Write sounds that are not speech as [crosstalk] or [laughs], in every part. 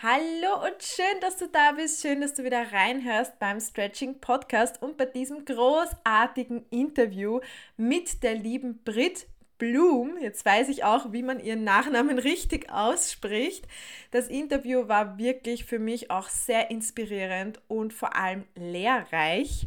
Hallo und schön, dass du da bist. Schön, dass du wieder reinhörst beim Stretching Podcast und bei diesem großartigen Interview mit der lieben Brit Blum. Jetzt weiß ich auch, wie man ihren Nachnamen [laughs] richtig ausspricht. Das Interview war wirklich für mich auch sehr inspirierend und vor allem lehrreich.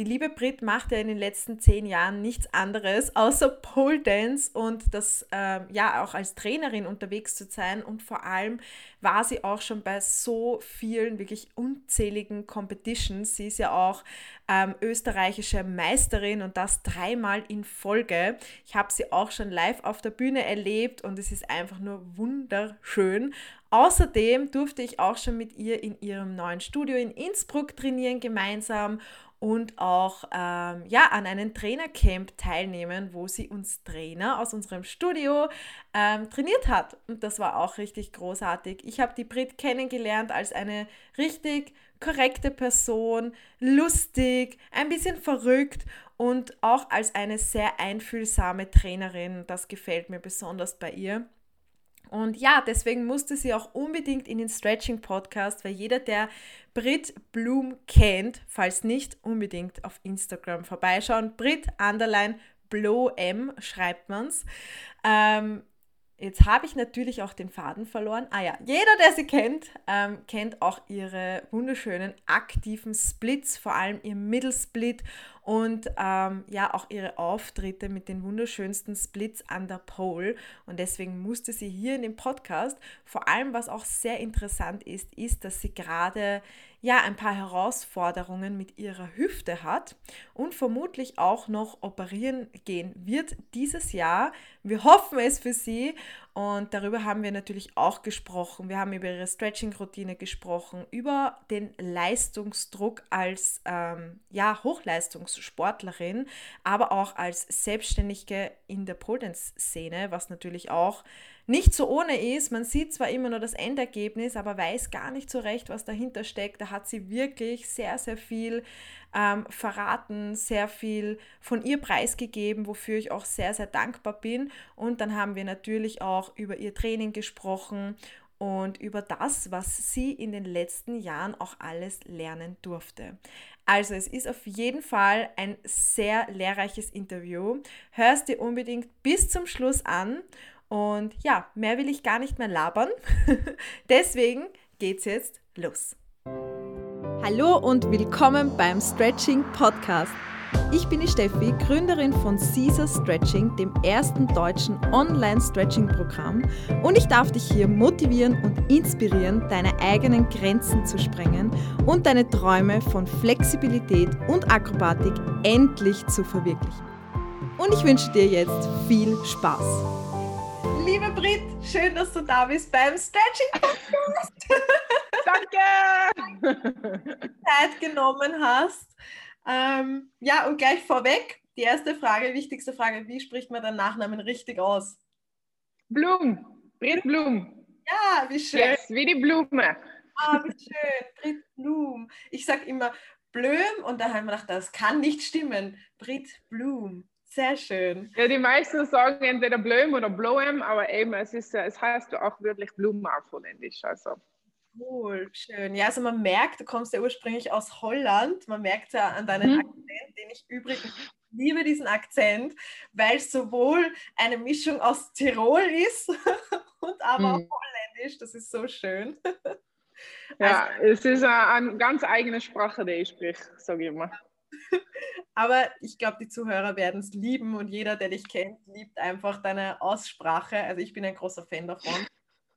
Die liebe Brit macht ja in den letzten zehn Jahren nichts anderes außer Pole Dance und das äh, ja auch als Trainerin unterwegs zu sein und vor allem war sie auch schon bei so vielen wirklich unzähligen Competitions. Sie ist ja auch ähm, österreichische Meisterin und das dreimal in Folge. Ich habe sie auch schon live auf der Bühne erlebt und es ist einfach nur wunderschön. Außerdem durfte ich auch schon mit ihr in ihrem neuen Studio in Innsbruck trainieren gemeinsam und auch ähm, ja, an einem Trainercamp teilnehmen, wo sie uns Trainer aus unserem Studio ähm, trainiert hat. Und das war auch richtig großartig. Ich habe die Brit kennengelernt als eine richtig korrekte Person, lustig, ein bisschen verrückt und auch als eine sehr einfühlsame Trainerin. Das gefällt mir besonders bei ihr. Und ja, deswegen musste sie auch unbedingt in den Stretching Podcast, weil jeder, der Brit Bloom kennt, falls nicht, unbedingt auf Instagram vorbeischauen. Brit Underline Blow M schreibt man's. Ähm, Jetzt habe ich natürlich auch den Faden verloren. Ah ja, jeder, der sie kennt, ähm, kennt auch ihre wunderschönen aktiven Splits, vor allem ihr Middle Split und ähm, ja auch ihre Auftritte mit den wunderschönsten Splits an der Pole. Und deswegen musste sie hier in dem Podcast. Vor allem, was auch sehr interessant ist, ist, dass sie gerade ja ein paar Herausforderungen mit ihrer Hüfte hat und vermutlich auch noch operieren gehen wird dieses Jahr. Wir hoffen es für sie und darüber haben wir natürlich auch gesprochen. Wir haben über ihre Stretching-Routine gesprochen, über den Leistungsdruck als ähm, ja, Hochleistungssportlerin, aber auch als Selbstständige in der Pole szene was natürlich auch nicht so ohne ist. Man sieht zwar immer nur das Endergebnis, aber weiß gar nicht so recht, was dahinter steckt. Da hat sie wirklich sehr, sehr viel ähm, verraten, sehr viel von ihr preisgegeben, wofür ich auch sehr, sehr dankbar bin. Und dann haben wir natürlich auch über ihr Training gesprochen und über das, was sie in den letzten Jahren auch alles lernen durfte. Also es ist auf jeden Fall ein sehr lehrreiches Interview. Hörst dir unbedingt bis zum Schluss an und ja, mehr will ich gar nicht mehr labern. [laughs] Deswegen geht's jetzt los. Hallo und willkommen beim Stretching Podcast. Ich bin die Steffi, Gründerin von Caesar Stretching, dem ersten deutschen Online-Stretching-Programm. Und ich darf dich hier motivieren und inspirieren, deine eigenen Grenzen zu sprengen und deine Träume von Flexibilität und Akrobatik endlich zu verwirklichen. Und ich wünsche dir jetzt viel Spaß liebe Brit, schön, dass du da bist beim Stretching Podcast. [laughs] Danke! [laughs] Zeit genommen hast. Ähm, ja, und gleich vorweg, die erste Frage, wichtigste Frage, wie spricht man deinen Nachnamen richtig aus? Blum, Brit Blum. Ja, wie schön. Yes, wie die Blume. Ah, wie schön, Brit Blum. Ich sage immer Blüm und da haben wir gedacht, das kann nicht stimmen. Brit Blum. Sehr schön. Ja, die meisten sagen entweder Blöm oder Bloem, aber eben, es, ist, es heißt auch wirklich Blumen auf Holländisch. Also. Cool, schön. Ja, also man merkt, du kommst ja ursprünglich aus Holland. Man merkt ja an deinem mhm. Akzent, den ich übrigens liebe diesen Akzent, weil es sowohl eine Mischung aus Tirol ist [laughs] und aber mhm. auch Holländisch. Das ist so schön. Ja, also, es ist eine ganz eigene Sprache, die ich spreche, sage ich immer. [laughs] Aber ich glaube, die Zuhörer werden es lieben und jeder, der dich kennt, liebt einfach deine Aussprache. Also ich bin ein großer Fan davon.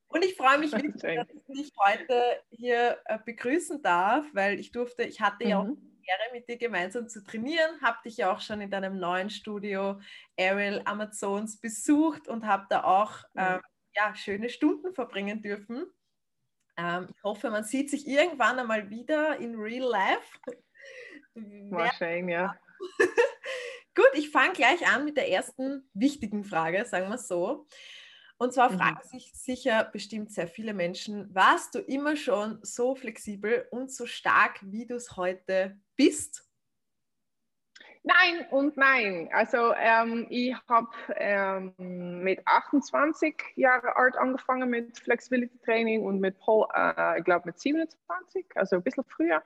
Und ich freue mich [laughs] wirklich, dass ich dich heute hier äh, begrüßen darf, weil ich durfte, ich hatte ja auch mhm. die Ehre, mit dir gemeinsam zu trainieren, habe dich ja auch schon in deinem neuen Studio Ariel Amazons besucht und habe da auch ähm, ja, schöne Stunden verbringen dürfen. Ähm, ich hoffe, man sieht sich irgendwann einmal wieder in Real Life. Wahrscheinlich, ja. [laughs] Gut, ich fange gleich an mit der ersten wichtigen Frage, sagen wir so. Und zwar mhm. fragen sich sicher bestimmt sehr viele Menschen, warst du immer schon so flexibel und so stark, wie du es heute bist? Nein und nein. Also ähm, ich habe ähm, mit 28 Jahren alt angefangen mit Flexibility Training und mit Paul, äh, ich glaube mit 27, also ein bisschen früher.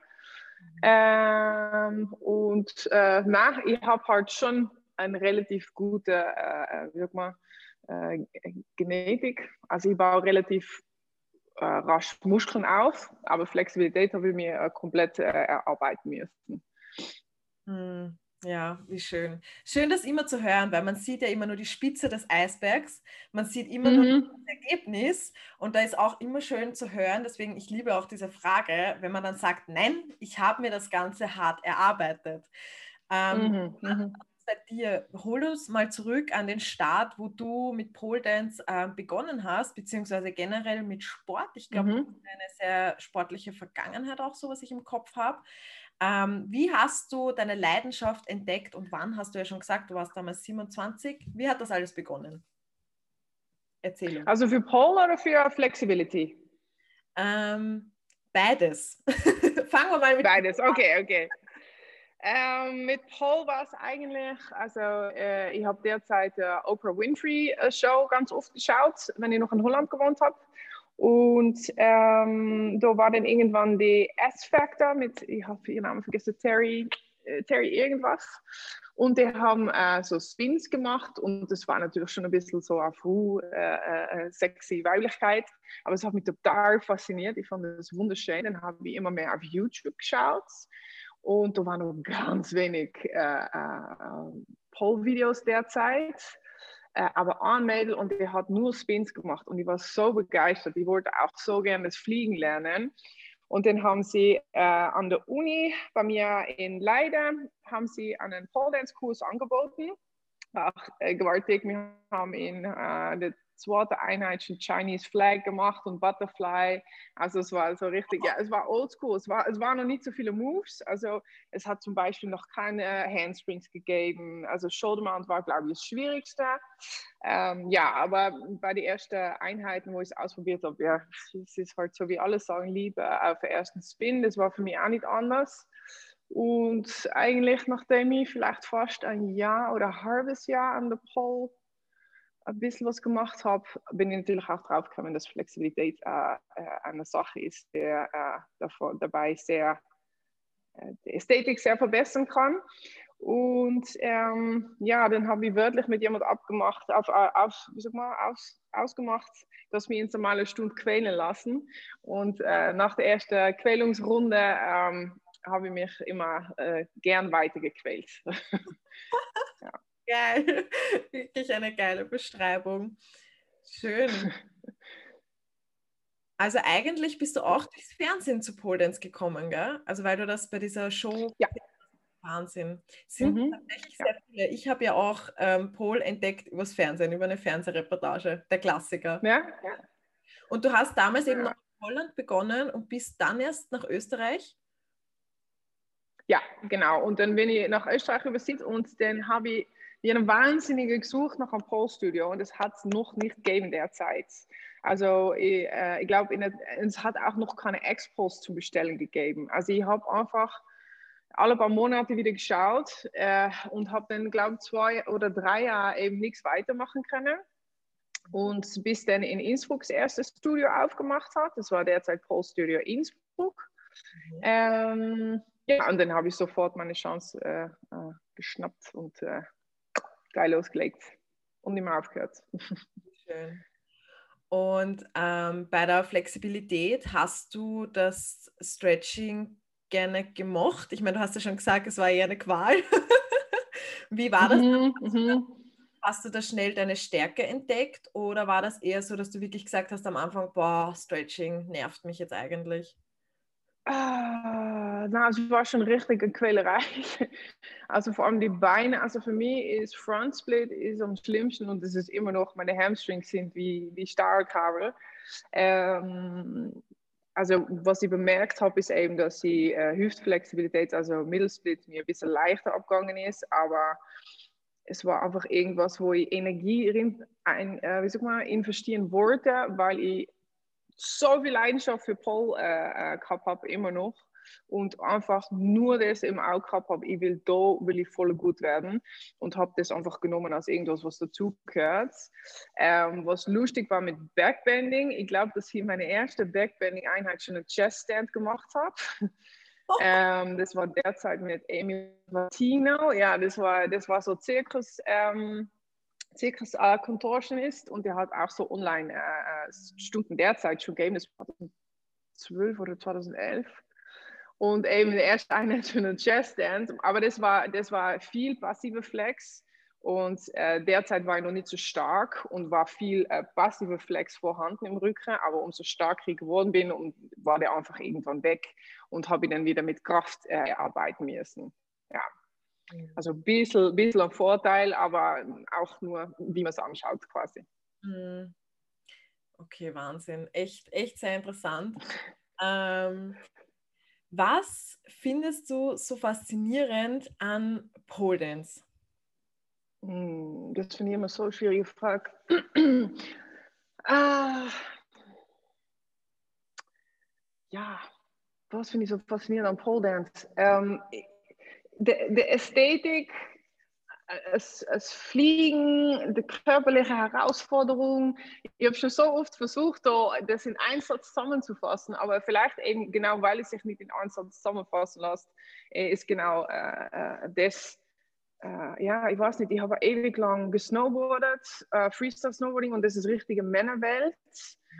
Ähm, und äh, na, ich habe halt schon eine relativ gute, äh, wie man, äh, Genetik. Also ich baue relativ äh, rasch Muskeln auf, aber Flexibilität habe ich mir äh, komplett äh, erarbeiten müssen. Hm. Ja, wie schön. Schön, das immer zu hören, weil man sieht ja immer nur die Spitze des Eisbergs. Man sieht immer mhm. nur das Ergebnis und da ist auch immer schön zu hören. Deswegen, ich liebe auch diese Frage, wenn man dann sagt, nein, ich habe mir das Ganze hart erarbeitet. Ähm, mhm. Mhm. Bei dir, hol uns mal zurück an den Start, wo du mit Pole Dance äh, begonnen hast, beziehungsweise generell mit Sport. Ich glaube, mhm. eine sehr sportliche Vergangenheit auch so, was ich im Kopf habe. Ähm, wie hast du deine Leidenschaft entdeckt und wann hast du ja schon gesagt, du warst damals 27. Wie hat das alles begonnen? Erzähl uns. Also für Pole oder für Flexibility? Ähm, beides. [laughs] Fangen wir mal mit. Beides, okay, okay. Ähm, mit Paul war es eigentlich, also äh, ich habe derzeit die Oprah Winfrey äh, Show ganz oft geschaut, wenn ich noch in Holland gewohnt habe. Und ähm, da war dann irgendwann die S-Factor mit, ich habe ihren Namen vergessen, Terry, äh, Terry irgendwas. Und die haben äh, so Spins gemacht und das war natürlich schon ein bisschen so auf uh, äh, sexy Weiblichkeit. Aber es hat mich total fasziniert. Ich fand das wunderschön. Dann habe ich immer mehr auf YouTube geschaut. Und da waren noch ganz wenig äh, äh, Pole-Videos derzeit. Äh, aber Mädel und die hat nur Spins gemacht und ich war so begeistert. Ich wollte auch so gerne das Fliegen lernen. Und dann haben sie äh, an der Uni bei mir in Leiden haben sie einen Pole Dance Kurs angeboten. Auch äh, gewaltig. Wir haben in äh, zweite Einheit schon Chinese Flag gemacht und Butterfly. Also es war so richtig, ja, es war oldschool. Es war, es waren noch nicht so viele Moves. Also es hat zum Beispiel noch keine Handsprings gegeben. Also Shoulder Mount war, glaube ich, das Schwierigste. Ähm, ja, aber bei den ersten Einheiten, wo ich es ausprobiert habe, ja, es ist halt so wie alle sagen, Liebe auf den ersten Spin. Das war für mich auch nicht anders. Und eigentlich, nachdem ich vielleicht fast ein Jahr oder ein halbes Jahr an der Pole ein bisschen was gemacht habe, bin ich natürlich auch drauf gekommen, dass Flexibilität äh, äh, eine Sache ist, die äh, davon, dabei sehr äh, die Ästhetik sehr verbessern kann. Und ähm, ja, dann habe ich wörtlich mit jemand abgemacht, auf, äh, auf, wie sag mal, aus, ausgemacht, dass wir uns einmal eine Stunde quälen lassen. Und äh, nach der ersten Quälungsrunde ähm, habe ich mich immer äh, gern weitergequält. [laughs] ja. Geil. [laughs] Wirklich eine geile Beschreibung. Schön. [laughs] Also eigentlich bist du auch durchs Fernsehen zu Pole Dance gekommen, gell? Also weil du das bei dieser Show ja. Wahnsinn. Sind mhm. tatsächlich sehr viele. Ich habe ja auch ähm, Pole entdeckt übers Fernsehen, über eine Fernsehreportage, der Klassiker. Ja, ja. Und du hast damals ja. eben noch in Holland begonnen und bist dann erst nach Österreich? Ja, genau. Und dann bin ich nach Österreich übersieht und dann habe ich wir haben wahnsinnig gesucht nach einem Pole-Studio und es hat es noch nicht gegeben derzeit. Also ich, äh, ich glaube, es hat auch noch keine Expos zu bestellen gegeben. Also ich habe einfach alle paar Monate wieder geschaut äh, und habe dann, glaube ich, zwei oder drei Jahre eben nichts weitermachen können. Und bis dann in Innsbruck das erste Studio aufgemacht hat, das war derzeit Pole Studio Innsbruck. Mhm. Ähm, ja, und dann habe ich sofort meine Chance äh, äh geschnappt und äh, geil losgelegt und nicht mehr aufgehört. [laughs] Schön. Und ähm, bei der Flexibilität hast du das Stretching gerne gemocht? Ich meine, du hast ja schon gesagt, es war eher eine Qual. [laughs] Wie war das? Mhm, mhm, hast du da schnell deine Stärke entdeckt oder war das eher so, dass du wirklich gesagt hast am Anfang, boah, Stretching nervt mich jetzt eigentlich? Ah, nou, het was een richtige Quälerei. [laughs] Also vor allem die Beine, also für mich ist Front Split ist am schlimmsten und es ist immer noch, meine Hamstrings sind wie, wie Starkabel. Ähm, also was ich bemerkt habe, ist eben, dass die äh, Hüftflexibilität, also Mittelsplit, mir ein bisschen leichter abgegangen ist, aber es war einfach irgendwas, wo ich Energie in, ein, äh, wie sag mal, investieren wollte, weil ich so viel Leidenschaft für Pole äh, äh, gehabt habe, immer noch. und einfach nur das im Auge gehabt habe, ich will da, will ich voll gut werden und habe das einfach genommen als irgendwas, was dazugehört. Ähm, was lustig war mit Backbending, ich glaube, dass ich meine erste Backbending-Einheit schon einen Chest-Stand gemacht habe. Oh. Ähm, das war derzeit mit Amy Martino. Ja, das war, das war so Zirkus, ähm, Zirkus äh, Contortionist und der hat auch so online äh, äh Stunden derzeit schon gegeben. Das war 2012 oder 2011 und eben der erste Einheit für einen Chest Dance. Aber das war, das war viel passive Flex und äh, derzeit war ich noch nicht so stark und war viel äh, passive Flex vorhanden im Rücken. Aber umso stärker ich geworden bin, war der einfach irgendwann weg und habe ich dann wieder mit Kraft äh, arbeiten müssen. Ja. Also ein bisschen, bisschen ein Vorteil, aber auch nur, wie man es anschaut quasi. Mhm. Okay, Wahnsinn. Echt, echt sehr interessant. ähm, was findest du so faszinierend an Pole Dance? Hm, das finde ich immer so eine schwierige Frage. [clears throat] ah, ja, was finde ich so faszinierend an Pole Dance? Ähm, die Ästhetik es, es Fliegen, die körperliche Herausforderung. Ich habe schon so oft versucht, das in einen Satz zusammenzufassen, aber vielleicht eben genau, weil es sich nicht in einen Satz zusammenfassen lässt, äh, ist genau äh, äh, das. Äh, ja, ich weiß nicht, ich habe ewig lang gesnowboardet, äh, Freestyle-Snowboarding und das ist richtige Männerwelt,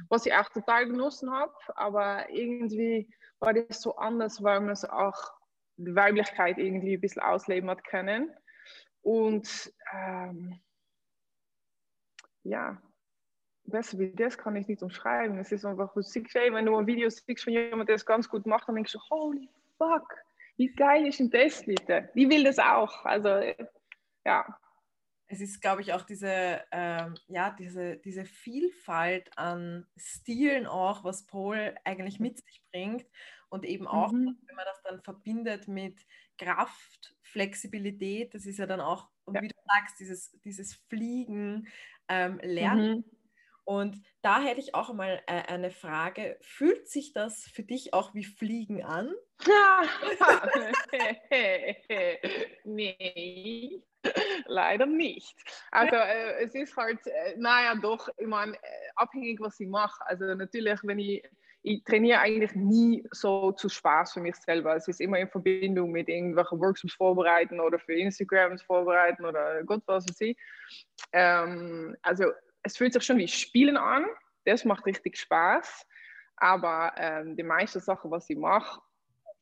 was ich auch total genossen habe, aber irgendwie war das so anders, weil man es auch die Weiblichkeit irgendwie ein bisschen ausleben hat können. Und ähm, ja, besser wie das kann ich nicht umschreiben. Es ist einfach, siehst, wenn du ein Video siehst von jemandem, der das ganz gut macht, dann denkst du, holy fuck, wie geil ist denn das bitte? Die will das auch. Also, ja. Es ist, glaube ich, auch diese, ähm, ja, diese, diese Vielfalt an Stilen auch, was Paul eigentlich mit sich bringt. Und eben auch, mhm. wenn man das dann verbindet mit Kraft, Flexibilität, das ist ja dann auch, ja. wie du sagst, dieses, dieses Fliegen, ähm, Lernen. Mhm. Und da hätte ich auch mal äh, eine Frage. Fühlt sich das für dich auch wie Fliegen an? [laughs] nee, leider nicht. Also äh, es ist halt, äh, naja doch, ich meine, äh, abhängig was ich mache. Also natürlich, wenn ich ich trainiere eigentlich nie so zu Spaß für mich selber. Es ist immer in Verbindung mit irgendwelchen Workshops vorbereiten oder für Instagrams vorbereiten oder Gott was weiß ich. Ähm, also es fühlt sich schon wie Spielen an. Das macht richtig Spaß. Aber ähm, die meisten Sachen, was ich mache,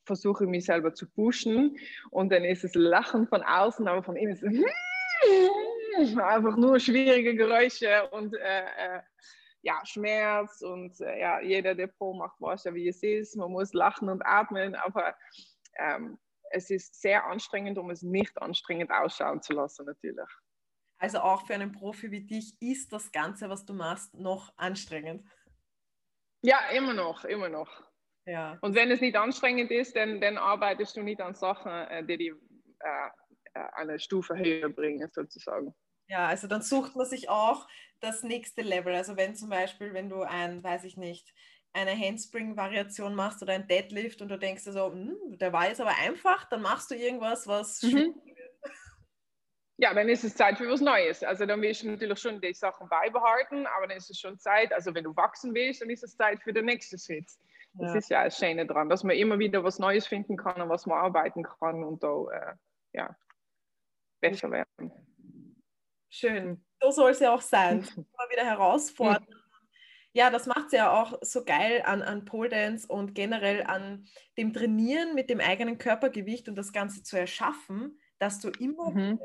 versuche ich mich selber zu pushen. Und dann ist es Lachen von außen, aber von innen ist es [laughs] einfach nur schwierige Geräusche und äh, äh, ja, Schmerz und äh, ja, jeder, der Pro macht, ja, wie es ist. Man muss lachen und atmen, aber ähm, es ist sehr anstrengend, um es nicht anstrengend ausschauen zu lassen, natürlich. Also auch für einen Profi wie dich ist das Ganze, was du machst, noch anstrengend. Ja, immer noch, immer noch. Ja. Und wenn es nicht anstrengend ist, dann, dann arbeitest du nicht an Sachen, äh, die dich äh, äh, eine Stufe höher bringen, sozusagen. Ja, also dann sucht man sich auch das nächste Level. Also wenn zum Beispiel, wenn du ein, weiß ich nicht, eine Handspring-Variation machst oder ein Deadlift und du denkst dir so, hm, der war jetzt aber einfach, dann machst du irgendwas, was mhm. Ja, dann ist es Zeit für was Neues. Also dann willst du natürlich schon die Sachen beibehalten, aber dann ist es schon Zeit, also wenn du wachsen willst, dann ist es Zeit für den nächsten Schritt. Das ja. ist ja das Schöne dran, dass man immer wieder was Neues finden kann und was man arbeiten kann und da äh, ja, besser werden. Schön. So soll es ja auch sein. [laughs] Immer wieder herausfordern. Ja, das macht es ja auch so geil an, an Pole Dance und generell an dem Trainieren mit dem eigenen Körpergewicht und das Ganze zu erschaffen, dass du immer mhm.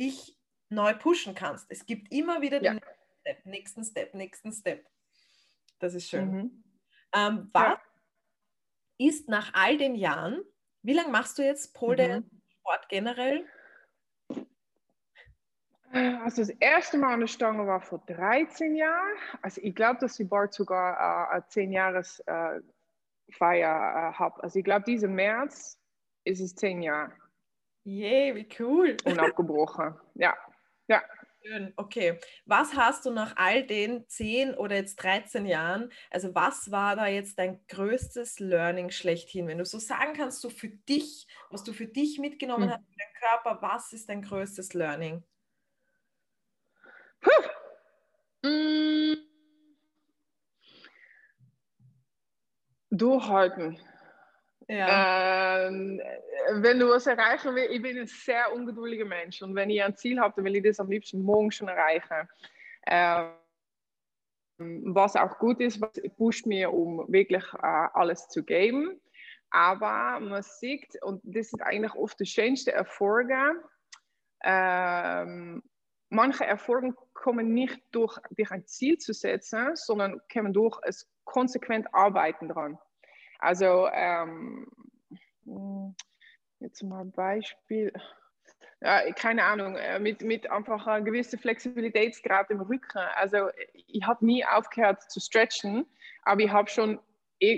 Dich neu pushen kannst. Es gibt immer wieder ja. den Step, nächsten Step, nächsten Step. Das ist schön. Mhm. Ähm, was ja. ist nach all den Jahren, wie lange machst du jetzt Pole mhm. Sport generell? Also das erste Mal an der Stange war vor 13 Jahren. Also ich glaube, dass ich bald sogar äh, 10 Jahres äh, Feier äh, habe. Also ich glaube, diesen März ist es 10 Jahre. Yay, wie cool. Unabgebrochen. [laughs] Ja, ja. Schön, okay. Was hast du nach all den 10 oder jetzt 13 Jahren, also was war da jetzt dein größtes Learning schlechthin? Wenn du so sagen kannst, so für dich, was du für dich mitgenommen hm. hast, für deinen Körper, was ist dein größtes Learning? Puh. Mm. Durchhalten. Ja. Ähm, wenn du was erreichen willst, ich bin ein sehr ungeduldiger Mensch und wenn ich ein Ziel habe, dann will ich das am liebsten morgen schon erreichen. Ähm, was auch gut ist, was pusht mir, um wirklich äh, alles zu geben. Aber man sieht, und das sind eigentlich oft die schönsten Erfolge, ähm, manche Erfolge kommen nicht durch, durch ein Ziel zu setzen, sondern kommen durch es konsequent Arbeiten dran. Also, ähm, jetzt mal ein Beispiel. Ja, keine Ahnung, äh, mit, mit einfach einer gewissen Flexibilitätsgrad im Rücken. Also, ich habe nie aufgehört zu stretchen, aber ich habe schon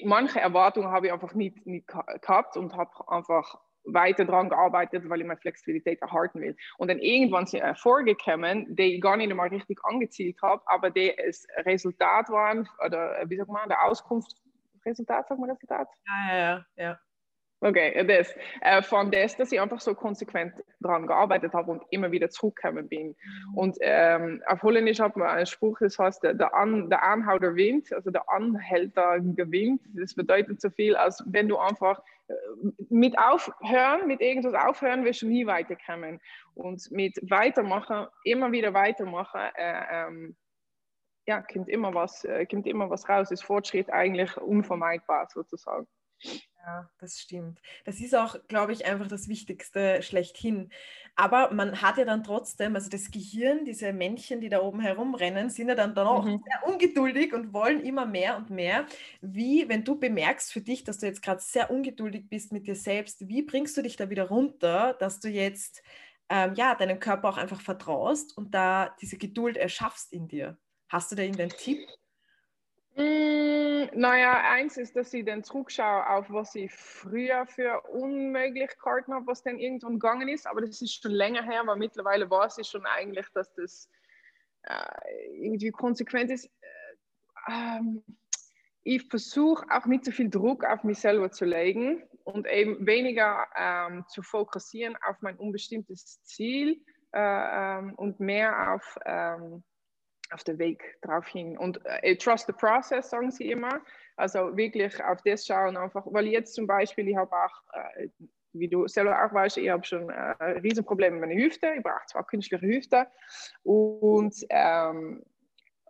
manche Erwartungen habe ich einfach nicht, nicht gehabt und habe einfach weiter daran gearbeitet, weil ich meine Flexibilität erhalten will. Und dann irgendwann sind Erfolge gekommen, die ich gar nicht mal richtig angezielt habe, aber die das Resultat waren, oder wie sagt man, der Auskunft Resultat, sag mal Resultat? Ja, ja, ja. Okay, das. Äh, von das, dass ich einfach so konsequent daran gearbeitet habe und immer wieder zurückgekommen bin. Und ähm, auf Holländisch hat man einen Spruch, das heißt, der, An, der Anhauter winnt, also der Anhälter gewinnt. Das bedeutet so viel, als wenn du einfach mit aufhören, mit irgendwas aufhören, wirst du nie weiterkommen. Und mit weitermachen, immer wieder weitermachen, äh, ähm, ja, kommt immer was, äh, kommt immer was raus. Ist Fortschritt eigentlich unvermeidbar sozusagen. Ja, das stimmt. Das ist auch, glaube ich, einfach das Wichtigste schlechthin. Aber man hat ja dann trotzdem, also das Gehirn, diese Männchen, die da oben herumrennen, sind ja dann, dann auch mhm. sehr ungeduldig und wollen immer mehr und mehr. Wie, wenn du bemerkst für dich, dass du jetzt gerade sehr ungeduldig bist mit dir selbst, wie bringst du dich da wieder runter, dass du jetzt ähm, ja, deinem Körper auch einfach vertraust und da diese Geduld erschaffst in dir? Hast du da irgendeinen Tipp? Mm, naja, eins ist, dass ich dann zurückschaue auf, was ich früher für Unmöglichkeiten habe, was dann irgendwann gegangen ist. Aber das ist schon länger her, weil mittlerweile weiß ich schon eigentlich, dass das äh, irgendwie konsequent ist. Äh, ähm, ich versuche auch nicht so viel Druck auf mich selber zu legen und eben weniger ähm, zu fokussieren auf mein unbestimmtes Ziel äh, ähm, und mehr auf ähm, auf den Weg drauf hin. Und äh, trust the process, sagen sie immer. Also wirklich auf das schauen, einfach, weil jetzt zum Beispiel, ich habe auch, äh, wie du selber auch weißt, ich habe schon äh, Riesenprobleme mit meiner Hüfte. Ich brauche zwar künstliche Hüfte. Und ähm,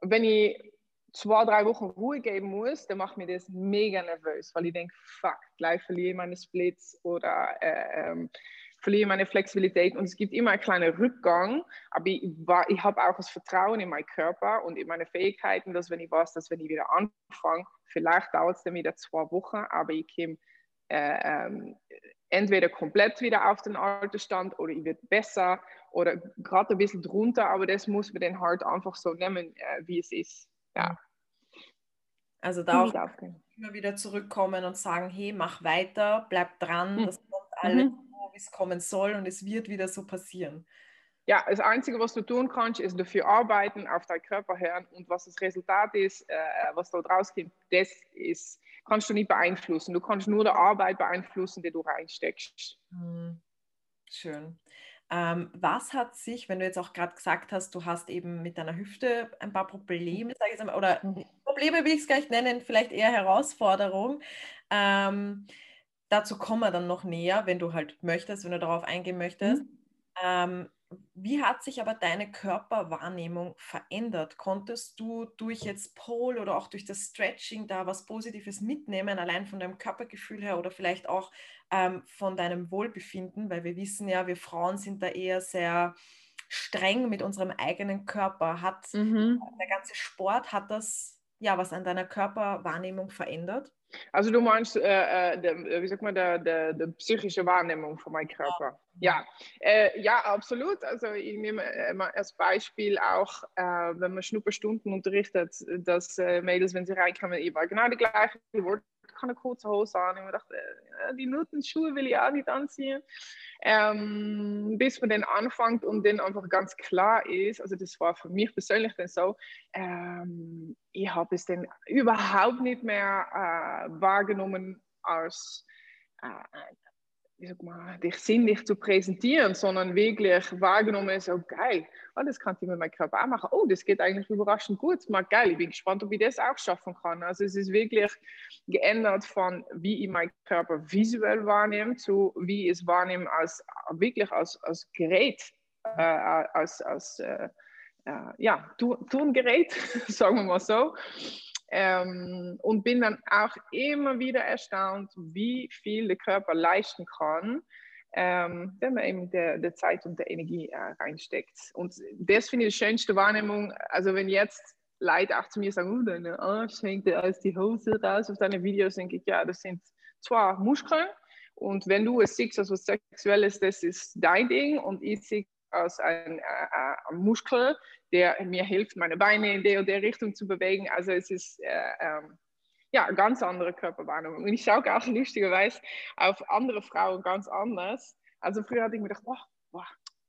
wenn ich zwei, drei Wochen Ruhe geben muss, dann macht mir das mega nervös, weil ich denke, fuck, gleich verliere ich meine Splits oder äh, ähm, verliere meine Flexibilität und es gibt immer einen kleinen Rückgang, aber ich, ich habe auch das Vertrauen in meinen Körper und in meine Fähigkeiten, dass wenn ich weiß, dass wenn ich wieder anfange, vielleicht dauert es dann wieder zwei Wochen, aber ich komme äh, ähm, entweder komplett wieder auf den alten Stand oder ich werde besser oder gerade ein bisschen drunter, aber das muss man dann halt einfach so nehmen, äh, wie es ist. Ja. Also da auch immer wieder zurückkommen und sagen, hey, mach weiter, bleib dran, hm. das kommt alles. Mhm wie es kommen soll und es wird wieder so passieren. Ja, das Einzige, was du tun kannst, ist dafür arbeiten, auf deinen Körper hören und was das Resultat ist, äh, was dort rauskommt, das ist, kannst du nicht beeinflussen. Du kannst nur die Arbeit beeinflussen, die du reinsteckst. Hm. Schön. Ähm, was hat sich, wenn du jetzt auch gerade gesagt hast, du hast eben mit deiner Hüfte ein paar Probleme, sage ich jetzt mal, oder mhm. Probleme will ich es gar nicht nennen, vielleicht eher Herausforderung. Ähm, dazu kommen wir dann noch näher, wenn du halt möchtest, wenn du darauf eingehen möchtest. Mhm. Ähm, wie hat sich aber deine Körperwahrnehmung verändert? Konntest du durch jetzt Pole oder auch durch das Stretching da was Positives mitnehmen, allein von deinem Körpergefühl her oder vielleicht auch ähm, von deinem Wohlbefinden? Weil wir wissen ja, wir Frauen sind da eher sehr streng mit unserem eigenen Körper. Hat mhm. der ganze Sport, hat das ja was an deiner Körperwahrnehmung verändert? Also du meinst, äh, äh de, äh, wie sagt man, der, der, der psychische Wahrnehmung von meinem Körper. Ja, äh, ja, absolut. Also ich nehme immer als Beispiel auch, äh, wenn man Schnupperstunden unterrichtet, dass Mädels, wenn sie reinkommen, immer genau die gleiche Wort keine kurze Hose an. Ich dachte, äh, die Nutenschuhe will ich auch nicht anziehen. Ähm, bis man dann anfängt und dann einfach ganz klar ist, also das war für mich persönlich dann so, ähm, ich habe es dann überhaupt nicht mehr äh, wahrgenommen als äh, wie sag mal, dich sinnlich zu präsentieren, sondern wirklich wahrgenommen, so geil, oh, das kann ich mit meinem Körper auch machen. Oh, das geht eigentlich überraschend gut. Mal geil, ich bin gespannt, ob ich das auch schaffen kann. Also es ist wirklich geändert von, wie ich meinen Körper visuell wahrnehme, zu wie ich es wahrnehme als wirklich als, als Gerät, äh, als, als äh, äh, ja, Turngerät, [laughs] sagen wir mal so. Ähm, und bin dann auch immer wieder erstaunt, wie viel der Körper leisten kann, ähm, wenn man eben der, der Zeit und der Energie äh, reinsteckt. Und das finde ich die schönste Wahrnehmung. Also wenn jetzt Leute auch zu mir sagen, oh, deine Arsch hängt als die Hose raus auf deine Videos, denke ich, ja, das sind zwar Muskeln und wenn du es siehst als was Sexuelles, das ist dein Ding und ich sehe als ein, äh, ein Muskel, der mir hilft, meine Beine in der und der Richtung zu bewegen. Also es ist äh, ähm, ja, ganz andere Körperwahrnehmung. Und ich schaue auch lustigerweise auf andere Frauen ganz anders. Also früher hatte ich mir gedacht, boah, boah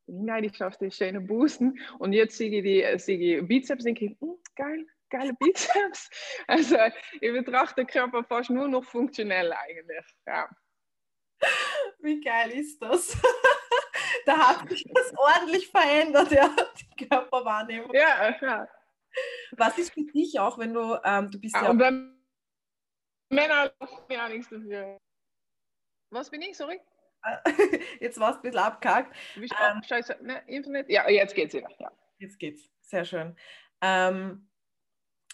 nein, ich schaffe die schöne Busen. Und jetzt sehe ich die, sehe ich Bizeps denke, hm, geil, geile Bizeps. [laughs] Also ich betrachte den Körper fast nur noch funktionell eigentlich. Ja. Wie geil ist das? [laughs] [laughs] da hat sich das ordentlich verändert, ja, die Körperwahrnehmung. Ja, ja. Was ist für dich auch, wenn du, ähm, du bist ah, ja... Und beim Männer ja nichts dafür. Was bin ich, sorry? [laughs] Jetzt warst du ein bisschen abgehakt. Ähm, Scheiße, ne, Internet? Ja, jetzt geht's wieder. Ja. Jetzt geht's, sehr schön. Ähm,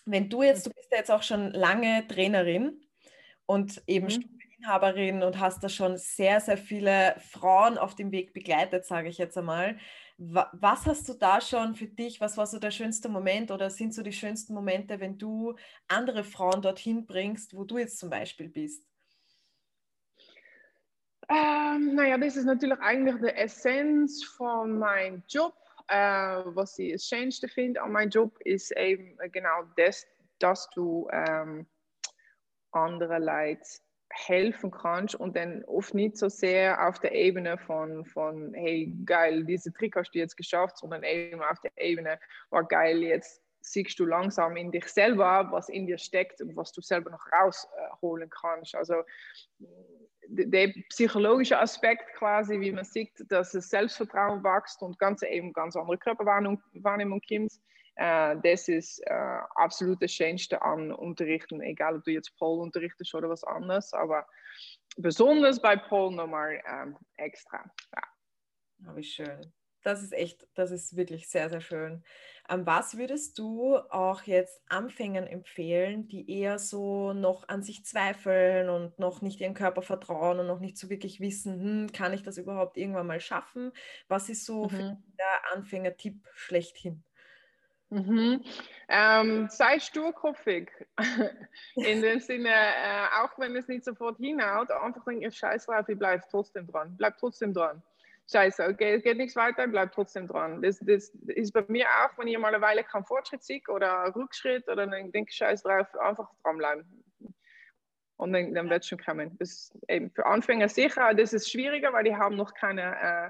wenn du jetzt, du bist ja jetzt auch schon lange Trainerin und eben mhm. Inhaberin und hast da schon sehr, sehr viele Frauen auf dem Weg begleitet, sage ich jetzt einmal. Was hast du da schon für dich? Was war so der schönste Moment oder sind so die schönsten Momente, wenn du andere Frauen dorthin bringst, wo du jetzt zum Beispiel bist? Ähm, naja, das ist natürlich eigentlich die Essenz von meinem Job. Äh, was ich das Schönste finde an meinem Job ist eben genau das, dass du ähm, andere Leute helfen kannst und dann oft nicht so sehr auf der Ebene von, von hey, geil, diese Trick hast du jetzt geschafft, sondern eben auf der Ebene, war geil, jetzt siehst du langsam in dich selber, was in dir steckt und was du selber noch rausholen kannst. Also der psychologische Aspekt quasi, wie man sieht, dass das Selbstvertrauen wächst und ganz eben ganz andere Körperwahrnehmung kommt, das ist äh, absolut das Schönste an Unterrichten, egal ob du jetzt Pole unterrichtest oder was anderes, aber besonders bei Pole nochmal ähm, extra. Ja. Oh, wie schön. Das ist echt, das ist wirklich sehr, sehr schön. Ähm, was würdest du auch jetzt Anfängern empfehlen, die eher so noch an sich zweifeln und noch nicht ihren Körper vertrauen und noch nicht so wirklich wissen, hm, kann ich das überhaupt irgendwann mal schaffen? Was ist so mhm. der Anfängertipp schlechthin? Mhm. Ähm, sei sturkopfig. [laughs] In dem Sinne, äh, auch wenn es nicht sofort hinhaut, einfach denken, scheiß drauf, ich bleibe trotzdem dran. Bleib trotzdem dran. Scheiße, okay, geht nichts weiter, bleib trotzdem dran. Das, das ist bei mir auch, wenn ich mal eine Weile keinen Fortschritt sehe oder Rückschritt oder dann denke ich, scheiß drauf, einfach dranbleiben. Und dann, dann wird es schon kommen. Das ist eben für Anfänger sicher, das ist schwieriger, weil die haben noch keine äh,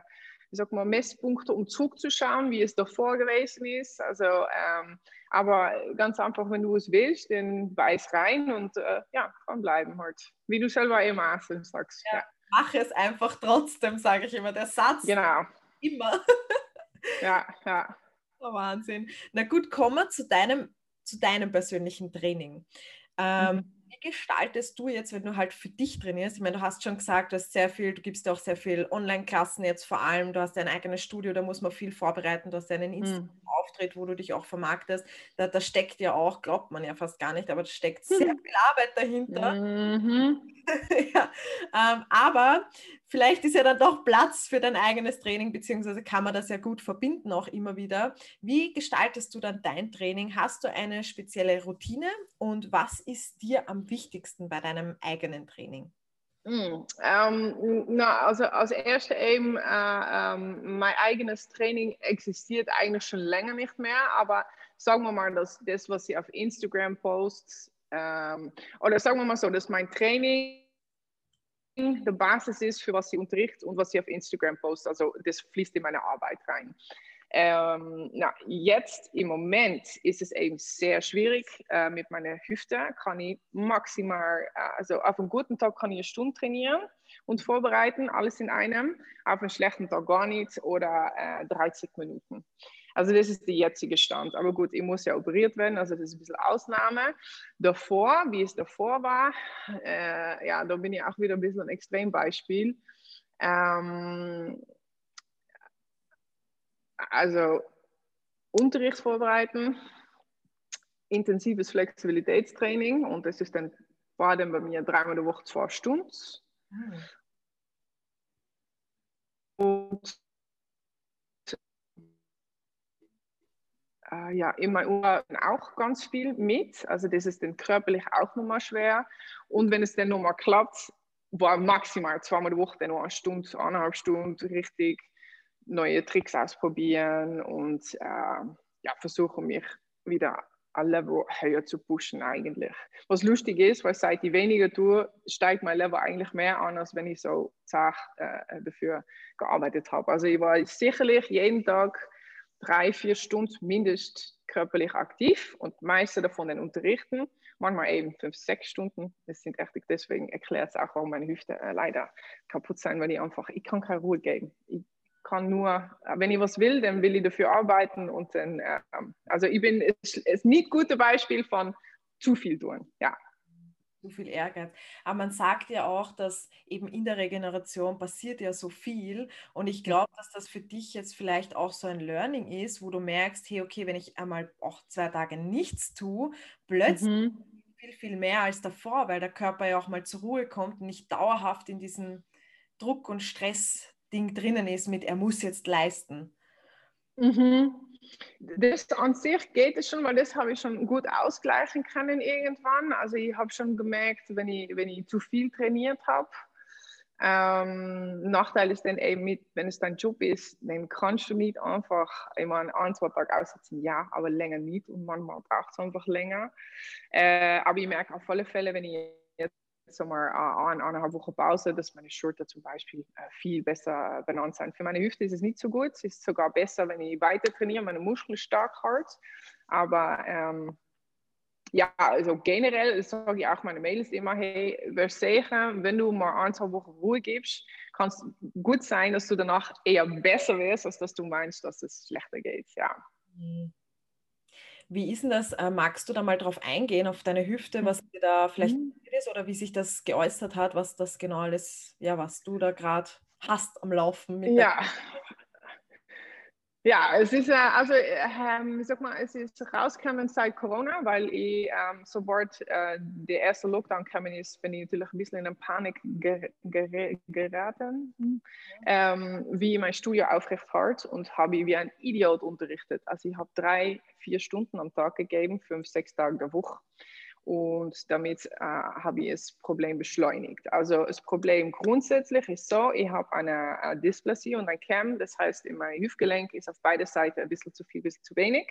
ich sag mal, Messpunkte, um zurückzuschauen, wie es davor gewesen ist. Also, ähm, aber ganz einfach, wenn du es willst, dann beiß rein und äh, ja, dranbleiben halt. Wie du selber immer sagst. Ja, ja. Mach es einfach trotzdem, sage ich immer. Der Satz. Genau. Immer. [laughs] ja, ja. Oh, Wahnsinn. Na gut, kommen wir zu deinem, zu deinem persönlichen Training. Ähm, mhm wie gestaltest du jetzt, wenn du halt für dich trainierst? Ich meine, du hast schon gesagt, du hast sehr viel, du gibst auch sehr viel Online-Klassen jetzt vor allem, du hast dein eigenes Studio, da muss man viel vorbereiten, du hast einen hm. Instagram-Auftritt, wo du dich auch vermarktest. Da, da, steckt ja auch, glaubt man ja fast gar nicht, aber da steckt sehr viel Arbeit dahinter. Mhm. [laughs] ja, ähm, aber vielleicht ist ja dann doch Platz für dein eigenes Training, beziehungsweise kann man das ja gut verbinden auch immer wieder. Wie gestaltest du dann dein Training? Hast du eine spezielle Routine und was ist dir am wichtigsten bei deinem eigenen Training? Mm, na, also als erste eben, äh, ähm, mein eigenes Training existiert eigentlich schon länger nicht mehr, aber sagen wir mal, dass das, was ich auf Instagram post, ähm, oder sagen wir mal so, dass mein Training die Basis ist für was ich unterrichte und was ich auf Instagram poste. Also das fließt in meine Arbeit rein. Ähm, na, jetzt im Moment ist es eben sehr schwierig äh, mit meiner Hüfte. Kann ich maximal, äh, also auf einem guten Tag kann ich eine Stunde trainieren und vorbereiten, alles in einem. Auf einem schlechten Tag gar nicht oder äh, 30 Minuten. Also das ist der jetzige Stand. Aber gut, ich muss ja operiert werden, also das ist ein bisschen Ausnahme. Davor, wie es davor war, äh, ja, da bin ich auch wieder ein bisschen ein Extrembeispiel. Ähm, also Unterricht vorbereiten, intensives Flexibilitätstraining und das ist dann, war dann bei mir dreimal die Woche zwei Stunden. Mhm. Und äh, ja, Urlaub auch ganz viel mit. Also das ist dann körperlich auch nochmal schwer. Und wenn es dann nochmal klappt, war maximal zweimal die Woche dann noch eine Stunde, eineinhalb Stunden richtig neue Tricks ausprobieren und äh, ja, versuche mich wieder ein Level höher zu pushen eigentlich. Was lustig ist, weil seit ich weniger tue, steigt mein Level eigentlich mehr an, als wenn ich so zart äh, dafür gearbeitet habe. Also ich war sicherlich jeden Tag drei, vier Stunden mindestens körperlich aktiv und meiste davon dann unterrichten. Manchmal eben fünf, sechs Stunden. Das sind echt, deswegen erklärt es auch, warum meine Hüfte äh, leider kaputt sein, weil ich einfach, ich kann keine Ruhe geben. Ich kann nur, wenn ich was will, dann will ich dafür arbeiten und dann, äh, also ich bin, es ist nicht ein gutes Beispiel von zu viel tun, ja zu viel Ehrgeiz. Aber man sagt ja auch, dass eben in der Regeneration passiert ja so viel. Und ich glaube, dass das für dich jetzt vielleicht auch so ein Learning ist, wo du merkst, hey, okay, wenn ich einmal auch zwei Tage nichts tue, plötzlich mhm. viel, viel mehr als davor, weil der Körper ja auch mal zur Ruhe kommt und nicht dauerhaft in diesem Druck- und Stress-Ding drinnen ist mit, er muss jetzt leisten. Mhm. Das an sich geht es schon, weil das habe ich schon gut ausgleichen können irgendwann. Also ich habe schon gemerkt, wenn ich, wenn ich zu viel trainiert habe, ähm, Nachteil ist dann eben mit, wenn es dein Job ist, dann kannst du nicht einfach immer ein, zwei Tage aussetzen, ja, aber länger nicht und manchmal braucht es einfach länger. Äh, aber ich merke auf alle Fälle, wenn ich jetzt mal eine, eineinhalb Wochen Pause, dass meine Schulter zum Beispiel viel besser benannt sind. Für meine Hüfte ist es nicht so gut. Es ist sogar besser, wenn ich weiter trainiere, meine Muskeln stark hart. Aber ähm, ja, also generell sage ich auch meine Mails immer, hey, wir sagen, wenn du mal ein, zwei Wochen Ruhe gibst, kann es gut sein, dass du danach eher besser wirst, als dass du meinst, dass es schlechter geht. Ja. Wie ist denn das? Äh, magst du da mal drauf eingehen, auf deine Hüfte, was dir da vielleicht mhm. ist oder wie sich das geäußert hat, was das genau ist, ja, was du da gerade hast am Laufen? Mit ja, ja, es ist, äh, also, ähm, sag mal, es ist rausgekommen seit Corona, weil ich, ähm, sobald äh, der erste Lockdown gekommen ist, bin ich natürlich ein bisschen in eine Panik ger ger geraten, mhm. ähm, wie mein Studio aufrecht hat und habe wie ein Idiot unterrichtet. Also ich habe drei, vier Stunden am Tag gegeben, fünf, sechs Tage der Woche und damit äh, habe ich das Problem beschleunigt. Also das Problem grundsätzlich ist so, ich habe eine äh, Dysplasie und ein Cam, das heißt, in meinem Hüftgelenk ist auf beide Seiten ein bisschen zu viel, ein bisschen zu wenig.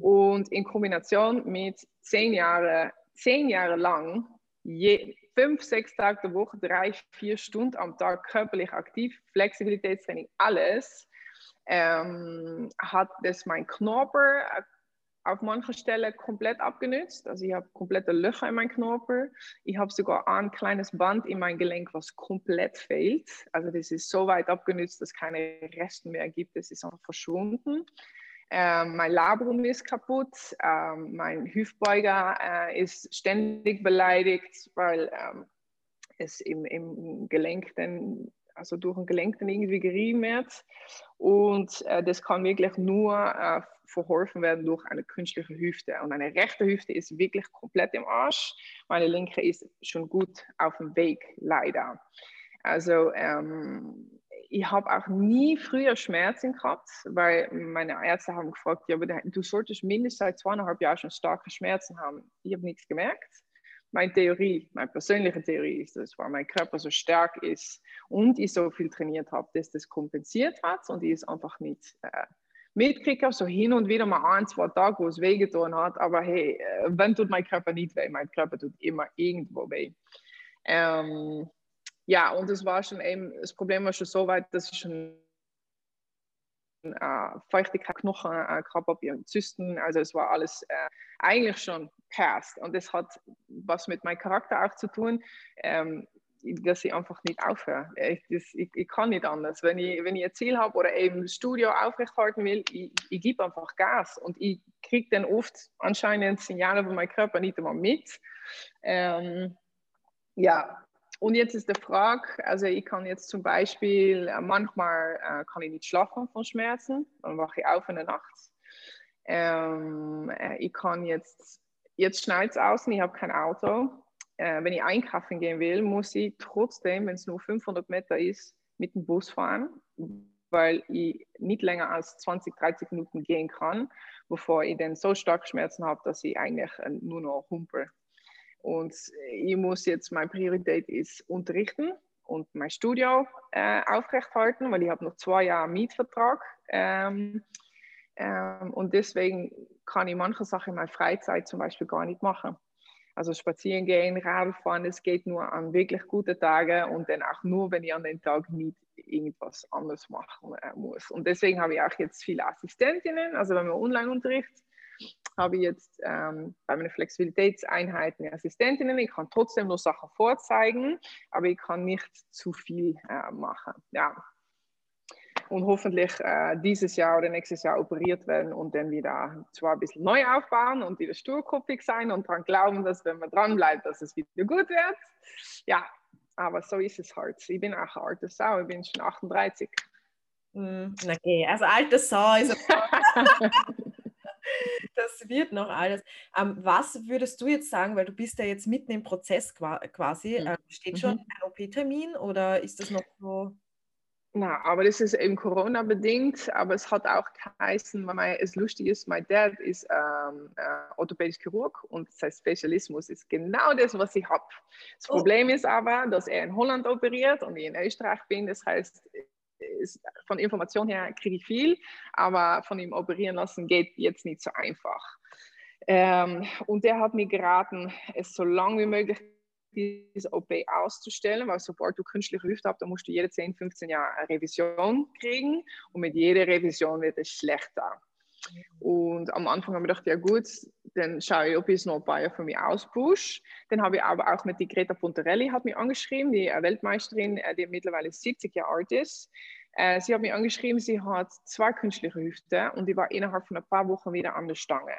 Und in Kombination mit zehn Jahren, zehn Jahre lang, je, fünf, sechs Tage der Woche, drei, vier Stunden am Tag körperlich aktiv, Flexibilitätstraining, alles, ähm, hat das mein Knorpel äh, auf manchen Stellen komplett abgenutzt. Also ich habe komplette Löcher in meinem Knorpel. Ich habe sogar ein kleines Band in meinem Gelenk, was komplett fehlt. Also das ist so weit abgenutzt, dass es keine Resten mehr gibt. Es ist einfach verschwunden. Ähm, mein Labrum ist kaputt. Ähm, mein Hüftbeuger äh, ist ständig beleidigt, weil ähm, es im, im Gelenk dann also durch ein Gelenk dann irgendwie gerieben wird. Und äh, das kann wirklich nur äh, verholfen werden durch eine künstliche Hüfte. Und eine rechte Hüfte ist wirklich komplett im Arsch. Meine linke ist schon gut auf dem Weg, leider. Also ähm, ich habe auch nie früher Schmerzen gehabt, weil meine Ärzte haben gefragt, ja, du solltest mindestens seit zweieinhalb Jahren schon starke Schmerzen haben. Ich habe nichts gemerkt. Meine Theorie, meine persönliche Theorie ist, dass weil mein Körper so stark ist und ich so viel trainiert habe, dass das kompensiert hat und ich es einfach nicht äh, mitgekriegt habe, so hin und wieder mal ein, zwei Tage, wo es wehgetan hat, aber hey, äh, wenn tut mein Körper nicht weh, mein Körper tut immer irgendwo weh. Ähm, ja, und es war schon eben, das Problem war schon so weit, dass ich schon äh, Feuchtigkeit, Knochen äh, gehabt habe, Zysten, also es war alles äh, eigentlich schon past und das hat was mit meinem Charakter auch zu tun. Ähm, dass ich einfach nicht aufhöre. Ich, das, ich, ich, kann nicht anders. Wenn ich, wenn ich ein Ziel habe oder eben Studio aufrechthalten will, ich, ich gebe einfach Gas und ich kriege dann oft anscheinend Signale von meinem Körper nicht immer mit. Ähm, ja, und jetzt ist die Frage, also ich kann jetzt zum Beispiel, äh, manchmal äh, kann ich nicht schlafen von Schmerzen, dann wache ich auf in der Nacht. Ähm, äh, ich kann jetzt, jetzt schneit es außen, ich habe kein Auto, äh, wenn ich einkaufen gehen will, muss ich trotzdem, wenn es nur 500 Meter ist, mit dem Bus fahren, weil ich nicht länger als 20, 30 Minuten gehen kann, bevor ich dann so stark Schmerzen habe, dass ich eigentlich äh, nur noch humpel. Und ich muss jetzt, meine Priorität ist unterrichten und mein Studio äh, aufrechthalten, weil ich habe noch zwei Jahre Mietvertrag. Ähm, ähm, und deswegen kann ich manche Sachen in meiner Freizeit zum Beispiel gar nicht machen. Also spazieren gehen, Radfahren, es geht nur an wirklich guten Tagen und dann auch nur, wenn ich an den Tag nicht irgendwas anderes machen äh, muss. Und deswegen habe ich auch jetzt viele Assistentinnen, also wenn man Online-Unterricht, habe ich jetzt ähm, bei meinen Flexibilitätseinheiten Assistentinnen. Ich kann trotzdem noch Sachen vorzeigen, aber ich kann nicht zu viel äh, machen. Ja, und hoffentlich äh, dieses Jahr oder nächstes Jahr operiert werden und dann wieder zwar ein bisschen neu aufbauen und wieder sturkopfig sein und daran glauben, dass wenn man dran bleibt, dass es wieder gut wird. Ja, aber so ist es halt. Ich bin auch eine alte Sau, ich bin schon 38. Mm, okay, also alte Sau ist [laughs] Das wird noch alles. Ähm, was würdest du jetzt sagen, weil du bist ja jetzt mitten im Prozess quasi, äh, steht schon mhm. ein OP-Termin oder ist das noch so? Na, aber das ist eben Corona-bedingt, aber es hat auch geheißen, weil es lustig ist, mein Dad ist ähm, äh, orthopädisch Chirurg und sein Spezialismus ist genau das, was ich habe. Das oh. Problem ist aber, dass er in Holland operiert und ich in Österreich bin, das heißt, ist, von Information her kriege ich viel, aber von ihm operieren lassen geht jetzt nicht so einfach. Ähm, und der hat mir geraten, es so lange wie möglich diese OP auszustellen, weil sobald du künstliche Hüfte hast, dann musst du jede 10, 15 Jahre eine Revision kriegen und mit jeder Revision wird es schlechter. Und am Anfang habe ich gedacht, ja gut, dann schaue ich, ob ich es noch ein paar Jahre von mir auspush. Dann habe ich aber auch mit die Greta Pontarelli hat mich angeschrieben, die Weltmeisterin, äh, die mittlerweile 70 Jahre alt ist. Äh, sie hat mich angeschrieben, sie hat zwei künstliche Hüfte und die war innerhalb von ein paar Wochen wieder an der Stange.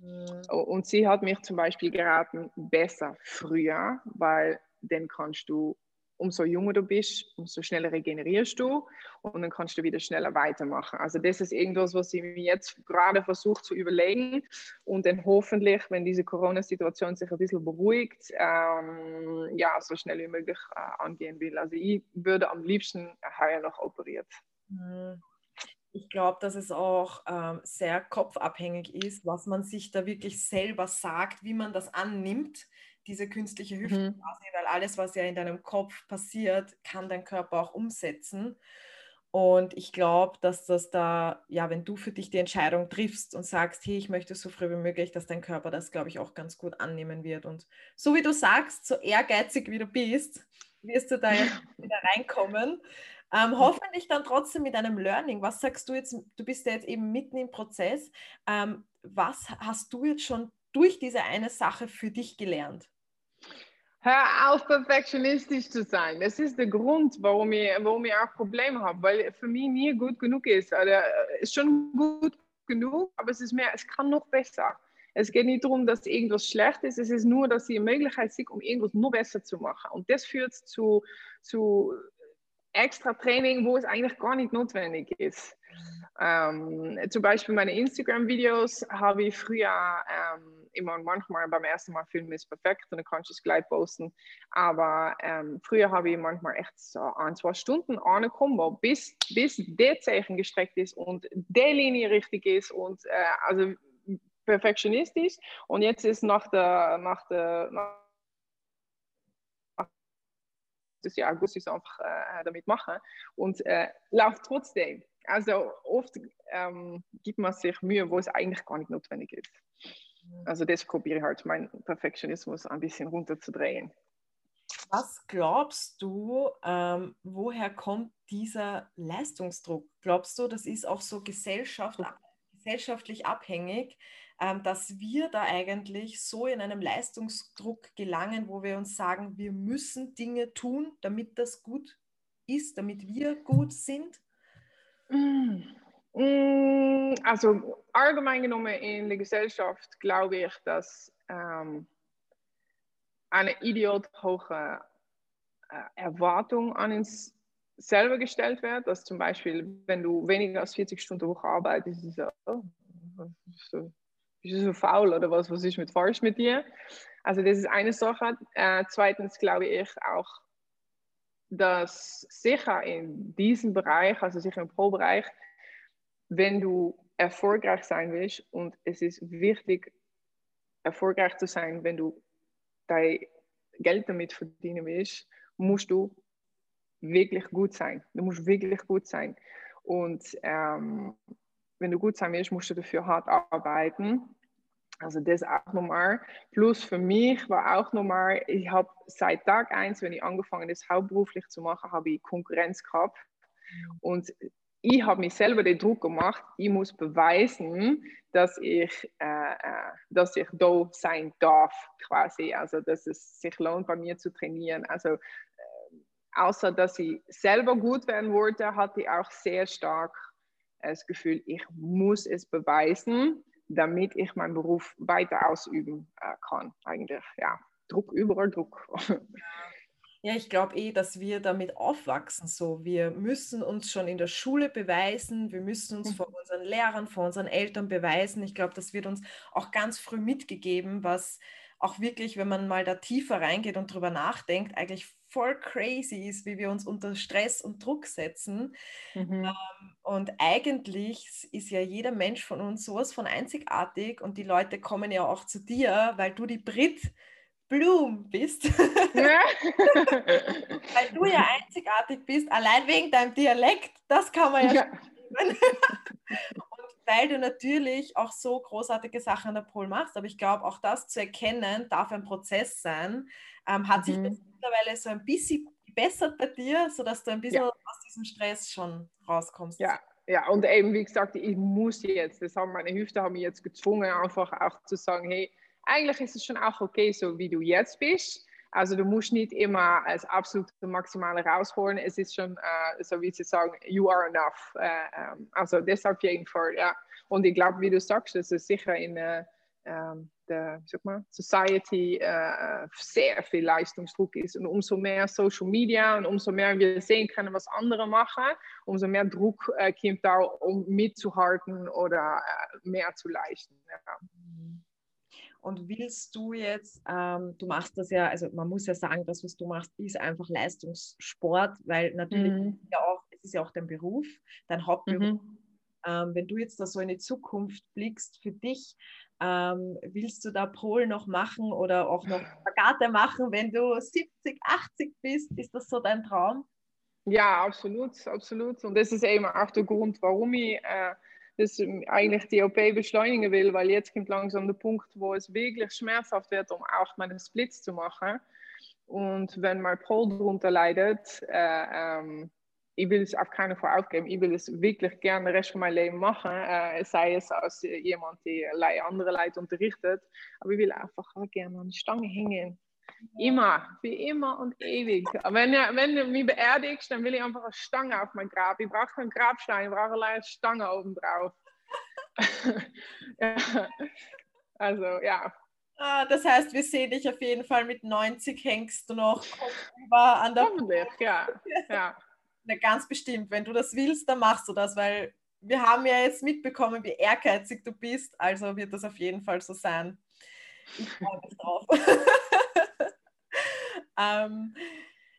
Mhm. Und sie hat mich zum Beispiel geraten, besser früher, weil dann kannst du, umso jünger du bist, umso schneller regenerierst du und dann kannst du wieder schneller weitermachen. Also das ist irgendwas, was ich mir jetzt gerade versuche zu überlegen und dann hoffentlich, wenn diese Corona-Situation sich ein bisschen beruhigt, ähm, ja, so schnell wie möglich äh, angehen will. Also ich würde am liebsten heuer noch operiert. Mhm ich glaube, dass es auch ähm, sehr kopfabhängig ist, was man sich da wirklich selber sagt, wie man das annimmt, diese künstliche Hüfte mhm. quasi, weil alles, was ja in deinem Kopf passiert, kann dein Körper auch umsetzen. Und ich glaube, dass das da, ja, wenn du für dich die Entscheidung triffst und sagst, hey, ich möchte so früh wie möglich, dass dein Körper das, glaube ich, auch ganz gut annehmen wird. Und so wie du sagst, so ehrgeizig wie du bist, wirst du da jetzt [laughs] wieder reinkommen. Ähm, hoffentlich dann trotzdem mit einem Learning. Was sagst du jetzt? Du bist ja jetzt eben mitten im Prozess. Ähm, was hast du jetzt schon durch diese eine Sache für dich gelernt? Hör auf, perfektionistisch zu sein. Das ist der Grund, warum ich, warum ich auch Probleme habe, weil für mich nie gut genug ist. Also, ist schon gut genug, aber es ist mehr, es kann noch besser. Es geht nicht darum, dass irgendwas schlecht ist, es ist nur, dass sie eine Möglichkeit sieht, um irgendwas noch besser zu machen. Und das führt zu, zu extra Training, wo es eigentlich gar nicht notwendig ist. Ähm, zum Beispiel meine Instagram-Videos habe ich früher ähm, immer manchmal beim ersten Mal filmen ist perfekt und dann kannst du es gleich posten. Aber ähm, früher habe ich manchmal echt so ein, zwei Stunden angekommen, bis, bis der Zeichen gestreckt ist und der Linie richtig ist und äh, also perfektionistisch. Und jetzt ist nach der, nach der, nach das Jahr August ist einfach äh, damit machen und äh, läuft trotzdem. also oft ähm, gibt man sich Mühe, wo es eigentlich gar nicht notwendig ist. Also das probiere ich halt, meinen Perfektionismus ein bisschen runterzudrehen. Was glaubst du, ähm, woher kommt dieser Leistungsdruck? Glaubst du, das ist auch so Gesellschaft, gesellschaftlich abhängig, dass wir da eigentlich so in einem Leistungsdruck gelangen, wo wir uns sagen, wir müssen Dinge tun, damit das gut ist, damit wir gut sind? Mm. Mm, also allgemein genommen in der Gesellschaft glaube ich, dass ähm, eine idiot hohe äh, Erwartung an uns selber gestellt wird. Dass zum Beispiel, wenn du weniger als 40 Stunden Woche arbeitest, ist es so, oh, so, bist du so faul oder was, was ist mit falsch mit dir? Also das ist eine Sache. Äh, zweitens glaube ich auch, dass sicher in diesem Bereich, also sicher im Pro-Bereich, wenn du erfolgreich sein willst und es ist wichtig, erfolgreich zu sein, wenn du dein Geld damit verdienen willst, musst du wirklich gut sein. Du musst wirklich gut sein. Und ähm, wenn du gut sein willst, musst du dafür hart arbeiten. Also das auch nochmal. Plus für mich war auch nochmal, ich habe seit Tag 1, wenn ich angefangen habe, das hauptberuflich zu machen, habe ich Konkurrenz gehabt. Und ich habe mich selber den Druck gemacht, ich muss beweisen, dass ich, äh, äh, dass ich da sein darf, quasi. Also, dass es sich lohnt, bei mir zu trainieren. Also, äh, außer dass ich selber gut werden wollte, hatte ich auch sehr stark das Gefühl, ich muss es beweisen, damit ich meinen Beruf weiter ausüben äh, kann. Eigentlich, ja. Druck, überall Druck. Ja, ich glaube eh, dass wir damit aufwachsen. So, wir müssen uns schon in der Schule beweisen, wir müssen uns vor mhm. unseren Lehrern, vor unseren Eltern beweisen. Ich glaube, das wird uns auch ganz früh mitgegeben, was auch wirklich, wenn man mal da tiefer reingeht und drüber nachdenkt, eigentlich voll crazy ist, wie wir uns unter Stress und Druck setzen. Mhm. Ähm, und eigentlich ist ja jeder Mensch von uns sowas von einzigartig und die Leute kommen ja auch zu dir, weil du die Brit Bloom bist. Ja. [laughs] Weil du ja einzigartig bist, allein wegen deinem Dialekt, das kann man ja, ja. Und weil du natürlich auch so großartige Sachen an der Pol machst, aber ich glaube, auch das zu erkennen, darf ein Prozess sein, ähm, hat mhm. sich mittlerweile so ein bisschen gebessert bei dir, sodass du ein bisschen ja. aus diesem Stress schon rauskommst. Ja, ja, und eben wie gesagt, ich muss jetzt, das haben meine Hüfte haben mich jetzt gezwungen, einfach auch zu sagen, hey, eigentlich ist es schon auch okay, so wie du jetzt bist. Also du musst nicht immer als absolute Maximale rausholen. Es ist schon, äh, so wie sie sagen, you are enough. Äh, ähm, also das auf jeden Fall, ja. Und ich glaube, wie du sagst, dass es sicher in ähm, der sag mal, Society äh, sehr viel Leistungsdruck ist. Und umso mehr Social Media und umso mehr wir sehen können, was andere machen, umso mehr Druck äh, kommt da, um mitzuhalten oder äh, mehr zu leisten. Ja. Und willst du jetzt, ähm, du machst das ja, also man muss ja sagen, das, was du machst, ist einfach Leistungssport, weil natürlich mhm. ja auch, es ist ja auch dein Beruf, dein Hauptberuf. Mhm. Ähm, wenn du jetzt da so in die Zukunft blickst für dich, ähm, willst du da Pol noch machen oder auch noch Spagate machen, wenn du 70, 80 bist? Ist das so dein Traum? Ja, absolut, absolut. Und das ist eben auch der Grund, warum ich äh, das eigentlich die OP beschleunigen will, weil jetzt kommt langsam der Punkt, wo es wirklich schmerzhaft wird, um auch meine Splits zu machen. Und wenn mein Pol darunter leidet, äh, ähm, ich will es auf keinen Fall aufgeben. Ich will es wirklich gerne den Rest von meinem Leben machen, äh, sei es als jemand, der andere Leute unterrichtet. Aber ich will einfach gerne an die Stange hängen Immer, wie immer und ewig. Wenn, wenn du mich beerdigst, dann will ich einfach eine Stange auf mein Grab. Ich brauche keinen Grabstein, ich brauche allein eine Stange oben drauf. ja. [laughs] Also, ja. Ah, das heißt, wir sehen dich auf jeden Fall mit 90 hängst du noch an der Hoffentlich, ja. ja. Na, ganz bestimmt. Wenn du das willst, dann machst du das, weil wir haben ja jetzt mitbekommen, wie ehrgeizig du bist. Also wird das auf jeden Fall so sein. Ich freue mich drauf. [laughs] ähm,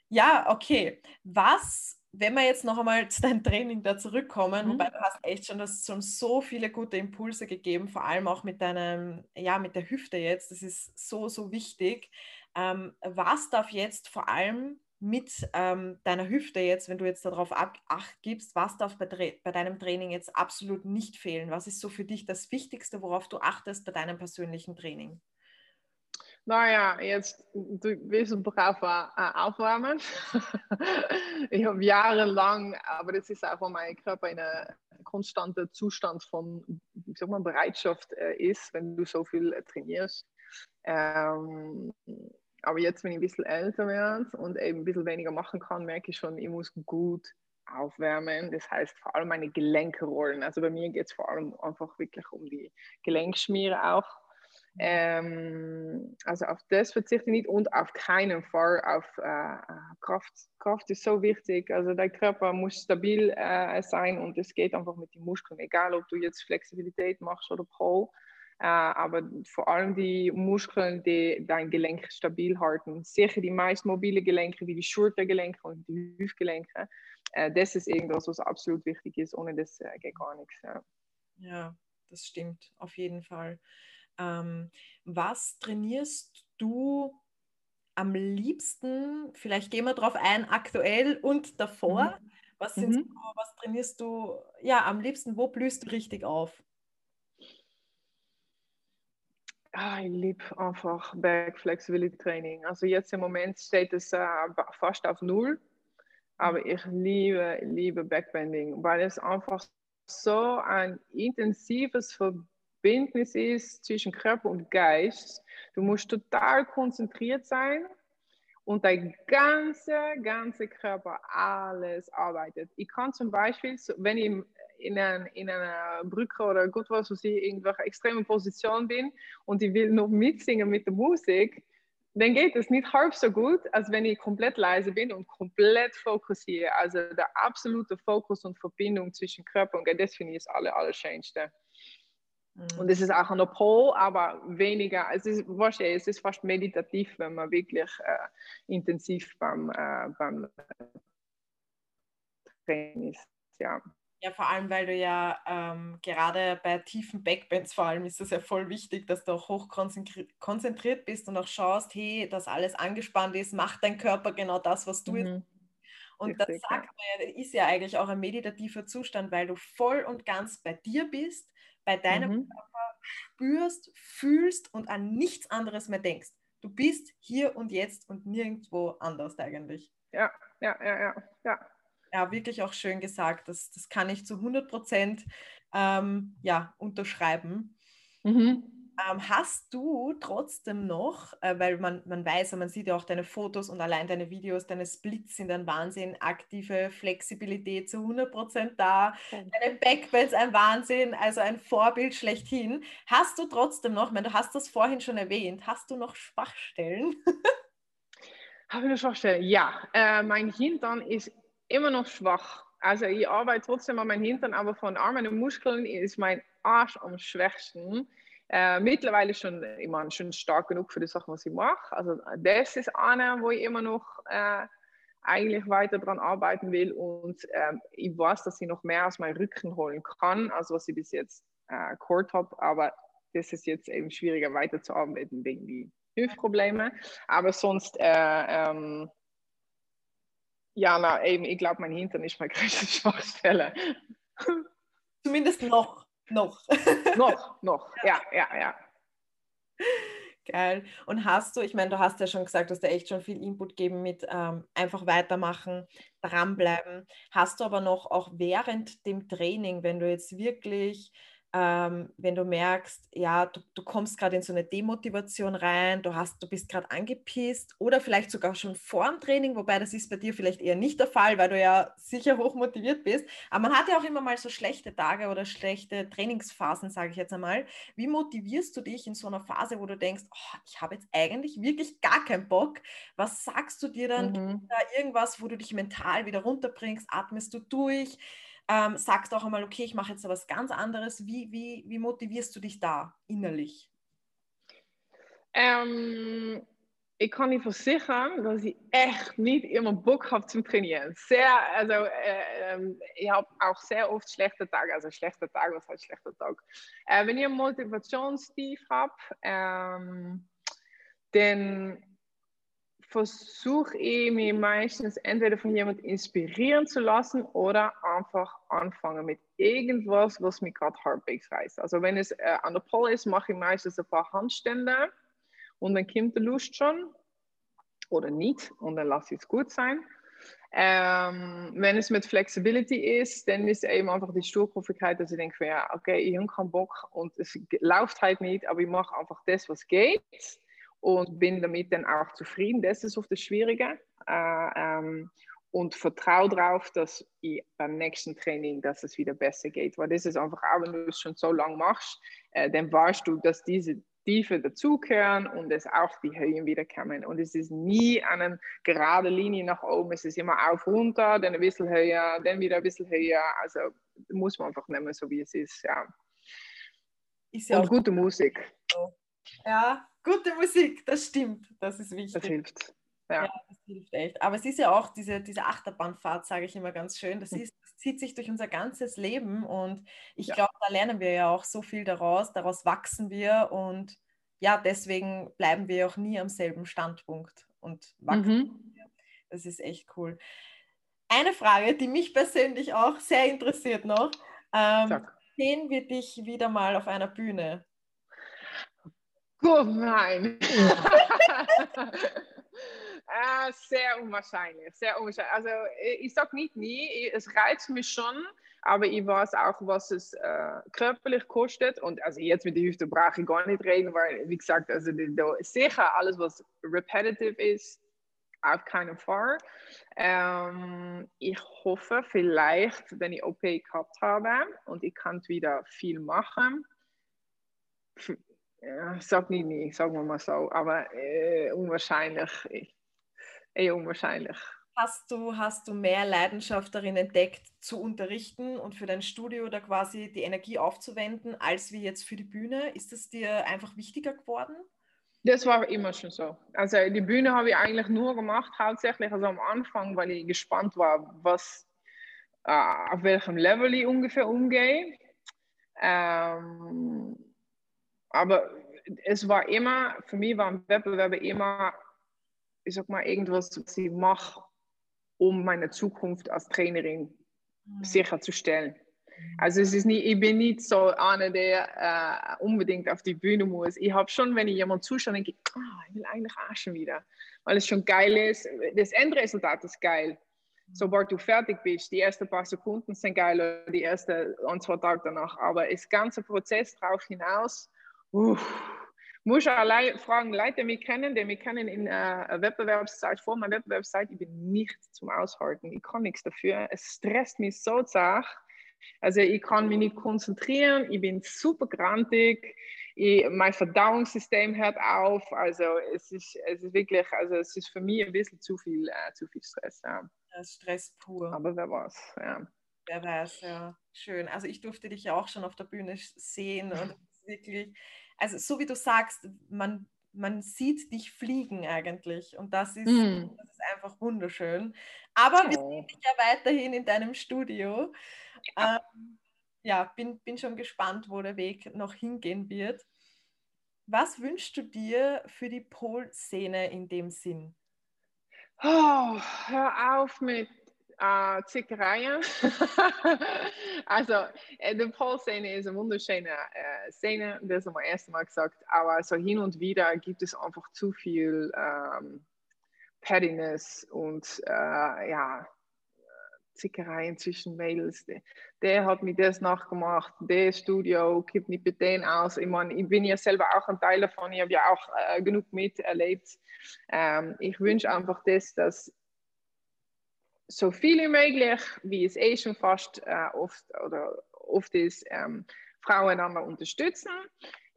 ja, okay. Was, wenn wir jetzt noch einmal zu deinem Training da zurückkommen, mhm. wobei du hast echt schon, das schon so viele gute Impulse gegeben, vor allem auch mit deinem, ja, mit der Hüfte jetzt, das ist so, so wichtig. Ähm, was darf jetzt vor allem mit ähm, deiner Hüfte jetzt, wenn du jetzt darauf Acht gibst, was darf bei, bei, deinem Training jetzt absolut nicht fehlen? Was ist so für dich das Wichtigste, worauf du achtest bei deinem persönlichen Training? Naja, jetzt du willst brav äh, aufwärmen. [laughs] ich habe jahrelang, aber das ist wo mein Körper in einem konstanten Zustand von sag mal, Bereitschaft äh, ist, wenn du so viel äh, trainierst. Ähm, aber jetzt, wenn ich ein bisschen älter werde und eben ein bisschen weniger machen kann, merke ich schon, ich muss gut aufwärmen. Das heißt vor allem meine Gelenke rollen. Also bei mir geht es vor allem einfach wirklich um die Gelenkschmiere auch. Ähm, also auf das verzichte ich nicht und auf keinen Fall auf äh, Kraft. Kraft ist so wichtig. Also dein Körper muss stabil äh, sein und es geht einfach mit den Muskeln, egal ob du jetzt Flexibilität machst oder Pole. Äh, aber vor allem die Muskeln, die dein Gelenk stabil halten. Sicher die meist mobile Gelenke, wie die Schultergelenke und die Hüftgelenke. Äh, das ist irgendwas, was absolut wichtig ist. Ohne das äh, geht gar nichts. Ja. ja, das stimmt, auf jeden Fall. Ähm, was trainierst du am liebsten? Vielleicht gehen wir darauf ein, aktuell und davor. Mhm. Was, mhm. Was trainierst du ja am liebsten? Wo blühst du richtig auf? Ah, ich liebe einfach Back Flexibility Training. Also jetzt im Moment steht es äh, fast auf Null, aber ich liebe, liebe Backbending, weil es einfach so ein intensives Verbindnis ist zwischen Körper und Geist. Du musst total konzentriert sein und dein ganzer, ganzer Körper alles arbeitet. Ich kann zum Beispiel, wenn ich in, ein, in einer Brücke oder gut was, wo ich in irgendwelche extreme Position bin und ich will noch mitsingen mit der Musik, dann geht es nicht halb so gut, als wenn ich komplett leise bin und komplett fokussiere. Also der absolute Fokus und Verbindung zwischen Körper und Geist, das finde ich das aller, allerschönste. Mhm. Und es ist auch der Pole, aber weniger, es ist, es ist fast meditativ, wenn man wirklich äh, intensiv beim, äh, beim Training ist. Ja. Ja, vor allem, weil du ja ähm, gerade bei tiefen Backbends vor allem ist es ja voll wichtig, dass du auch hoch konzentriert bist und auch schaust, hey, dass alles angespannt ist, macht dein Körper genau das, was du mhm. jetzt und Richtig, das sagt man ja, ist ja eigentlich auch ein meditativer Zustand, weil du voll und ganz bei dir bist, bei deinem mhm. Körper spürst, fühlst und an nichts anderes mehr denkst. Du bist hier und jetzt und nirgendwo anders eigentlich. Ja, ja, ja, ja, ja ja, wirklich auch schön gesagt. Das, das kann ich zu 100 Prozent ähm, ja, unterschreiben. Mhm. Ähm, hast du trotzdem noch, äh, weil man, man weiß, man sieht ja auch deine Fotos und allein deine Videos, deine Splits sind ein Wahnsinn, aktive Flexibilität zu 100% da, okay. deine Backbends ein Wahnsinn, also ein Vorbild schlechthin. Hast du trotzdem noch, meine, du hast das vorhin schon erwähnt, hast du noch Schwachstellen? [laughs] Habe ich noch Schwachstellen? Ja, äh, mein Hintern ist immer noch schwach. Also ich arbeite trotzdem an meinem Hintern, aber von Armen und Muskeln ist mein Arsch am schwächsten. Äh, mittlerweile schon, ich meine, schon stark genug für die Sachen, was ich mache. Also das ist eine, wo ich immer noch äh, eigentlich weiter daran arbeiten will und äh, ich weiß, dass ich noch mehr aus meinem Rücken holen kann, als was ich bis jetzt äh, gehört habe, aber das ist jetzt eben schwieriger weiterzuarbeiten wegen die Hüftprobleme. Aber sonst äh, ähm, ja, na eben, ich glaube, mein Hintern ist meine [laughs] größte Schwachstelle. Zumindest noch. Noch. [laughs] noch, noch, ja, ja, ja. Geil. Und hast du, ich meine, du hast ja schon gesagt, dass du echt schon viel Input geben mit ähm, einfach weitermachen, dranbleiben. Hast du aber noch auch während dem Training, wenn du jetzt wirklich ähm, wenn du merkst, ja, du, du kommst gerade in so eine Demotivation rein, du, hast, du bist gerade angepisst oder vielleicht sogar schon vor dem Training, wobei das ist bei dir vielleicht eher nicht der Fall, weil du ja sicher [laughs] hoch motiviert bist. Aber man hat ja auch immer mal so schlechte Tage oder schlechte Trainingsphasen, sage ich jetzt einmal. Wie motivierst du dich in so einer Phase, wo du denkst, oh, ich habe jetzt eigentlich wirklich gar keinen Bock? Was sagst du dir dann? Mhm. Da irgendwas, wo du dich mental wieder runterbringst? Atmest du durch? Ähm, sagst auch einmal, okay, ich mache jetzt was ganz anderes. Wie, wie, wie motivierst du dich da innerlich? Ähm, ich kann dir versichern, dass ich echt nicht immer Bock habe zum Trainieren. Sehr, also äh, ähm, ich habe auch sehr oft schlechte Tage, also schlechte Tage, was heißt schlechter Tag? Äh, wenn ich einen Motivationstief habe, ähm, dann versuche ich mich meistens entweder von jemandem inspirieren zu lassen oder einfach anfangen mit irgendwas, was mich gerade halbwegs reißt. Also wenn es äh, an der Pole ist, mache ich meistens ein paar Handstände und dann kommt die Lust schon oder nicht und dann lasse ich es gut sein. Ähm, wenn es mit Flexibility ist, dann ist eben einfach die Sturkopfigkeit, dass ich denke, ja, okay, ich habe keinen Bock und es läuft halt nicht, aber ich mache einfach das, was geht und bin damit dann auch zufrieden. Das ist oft das Schwierige. Äh, ähm, und vertraue darauf, dass ich beim nächsten Training, dass es wieder besser geht. Weil das ist einfach auch, wenn du es schon so lange machst, äh, dann weißt du, dass diese Tiefe dazugehören und es auch die Höhen wieder kommen. Und es ist nie eine gerade Linie nach oben, es ist immer auf, runter, dann ein bisschen höher, dann wieder ein bisschen höher. Also muss man einfach nehmen, so wie es ist. Ja. ist ja und gute Musik. Ja, gute Musik, das stimmt. Das ist wichtig. Das hilft. Ja. ja. das hilft echt. Aber es ist ja auch diese, diese Achterbahnfahrt, sage ich immer ganz schön. Das, hm. ist, das zieht sich durch unser ganzes Leben und ich ja. glaube, da lernen wir ja auch so viel daraus. Daraus wachsen wir und ja, deswegen bleiben wir auch nie am selben Standpunkt und wachsen. Mhm. Das ist echt cool. Eine Frage, die mich persönlich auch sehr interessiert noch. Ähm, sehen wir dich wieder mal auf einer Bühne? Oh nein. äh, [laughs] sehr unwahrscheinlich, sehr unwahrscheinlich. Also ich sage nicht nie, es reizt mich schon, aber ich weiß auch, was es äh, körperlich kostet. Und also jetzt mit der Hüfte brauche ich gar nicht reden, weil, wie gesagt, also sicher alles, was repetitive ist, auf keinen Fall. Ähm, ich hoffe vielleicht, wenn ich OP gehabt habe und ich kann wieder viel machen, ja, sag nie nie, sagen wir mal so, aber äh, unwahrscheinlich, eher unwahrscheinlich. Hast du, hast du mehr Leidenschaft darin entdeckt, zu unterrichten und für dein Studio da quasi die Energie aufzuwenden, als wie jetzt für die Bühne? Ist es dir einfach wichtiger geworden? Das war immer schon so. Also die Bühne habe ich eigentlich nur gemacht, hauptsächlich also am Anfang, weil ich gespannt war, was äh, auf welchem Level ich ungefähr umgehe. Ähm, aber es war immer, für mich waren Wettbewerbe immer, ich sag mal, irgendwas, was ich mache, um meine Zukunft als Trainerin mhm. sicherzustellen. Also es ist nicht, ich bin nicht so einer, der äh, unbedingt auf die Bühne muss. Ich habe schon, wenn ich jemand zuschaue, denke ich, oh, ich will eigentlich auch schon wieder, weil es schon geil ist. Das Endresultat ist geil. Mhm. Sobald du fertig bist, die ersten paar Sekunden sind geil oder die ersten ein, zwei Tage danach. Aber das ganze Prozess darauf hinaus, uff, muss allein fragen, Leute, die mich kennen, die mich kennen in äh, Wettbewerbszeit, vor meiner Wettbewerbszeit, ich bin nicht zum Aushalten. Ich kann nichts dafür. Es stresst mich so zart. Also ich kann mich nicht konzentrieren, ich bin super grantig, ich, mein Verdauungssystem hört auf. Also es ist, es ist wirklich, also es ist für mich ein bisschen zu viel, äh, zu viel Stress. Ja. Das Stress pur. Aber wer weiß, ja. Wer weiß, ja. Schön. Also ich durfte dich ja auch schon auf der Bühne sehen und [laughs] wirklich also so wie du sagst, man, man sieht dich fliegen eigentlich und das ist, mm. das ist einfach wunderschön. Aber oh. wir sehen dich ja weiterhin in deinem Studio. Ja, ähm, ja bin, bin schon gespannt, wo der Weg noch hingehen wird. Was wünschst du dir für die Pol-Szene in dem Sinn? Oh, hör auf mit äh, Zickereien. [laughs] also, äh, die Pole-Szene ist eine wunderschöne äh, Szene, das haben wir erst Mal gesagt, aber so hin und wieder gibt es einfach zu viel ähm, Pettiness und äh, ja, Zickereien zwischen Mädels. Der, der, hat mir das nachgemacht, der Studio gibt nicht mit denen aus. Ich meine, ich bin ja selber auch ein Teil davon, ich habe ja auch äh, genug miterlebt. Ähm, ich wünsche einfach das, dass so viel wie möglich, wie es eh schon fast äh, oft oder oft ist, ähm, Frauen einander unterstützen.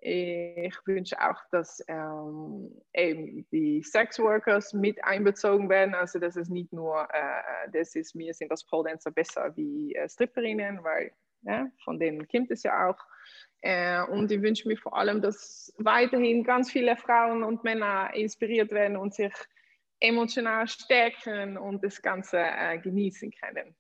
Ich wünsche auch, dass ähm, eben die Sexworkers mit einbezogen werden, also dass es nicht nur, äh, das ist, mir sind das Pole besser wie äh, Stripperinnen, weil ja, von denen kommt es ja auch. Äh, und ich wünsche mir vor allem, dass weiterhin ganz viele Frauen und Männer inspiriert werden und sich emotional stärken und das Ganze äh, genießen können.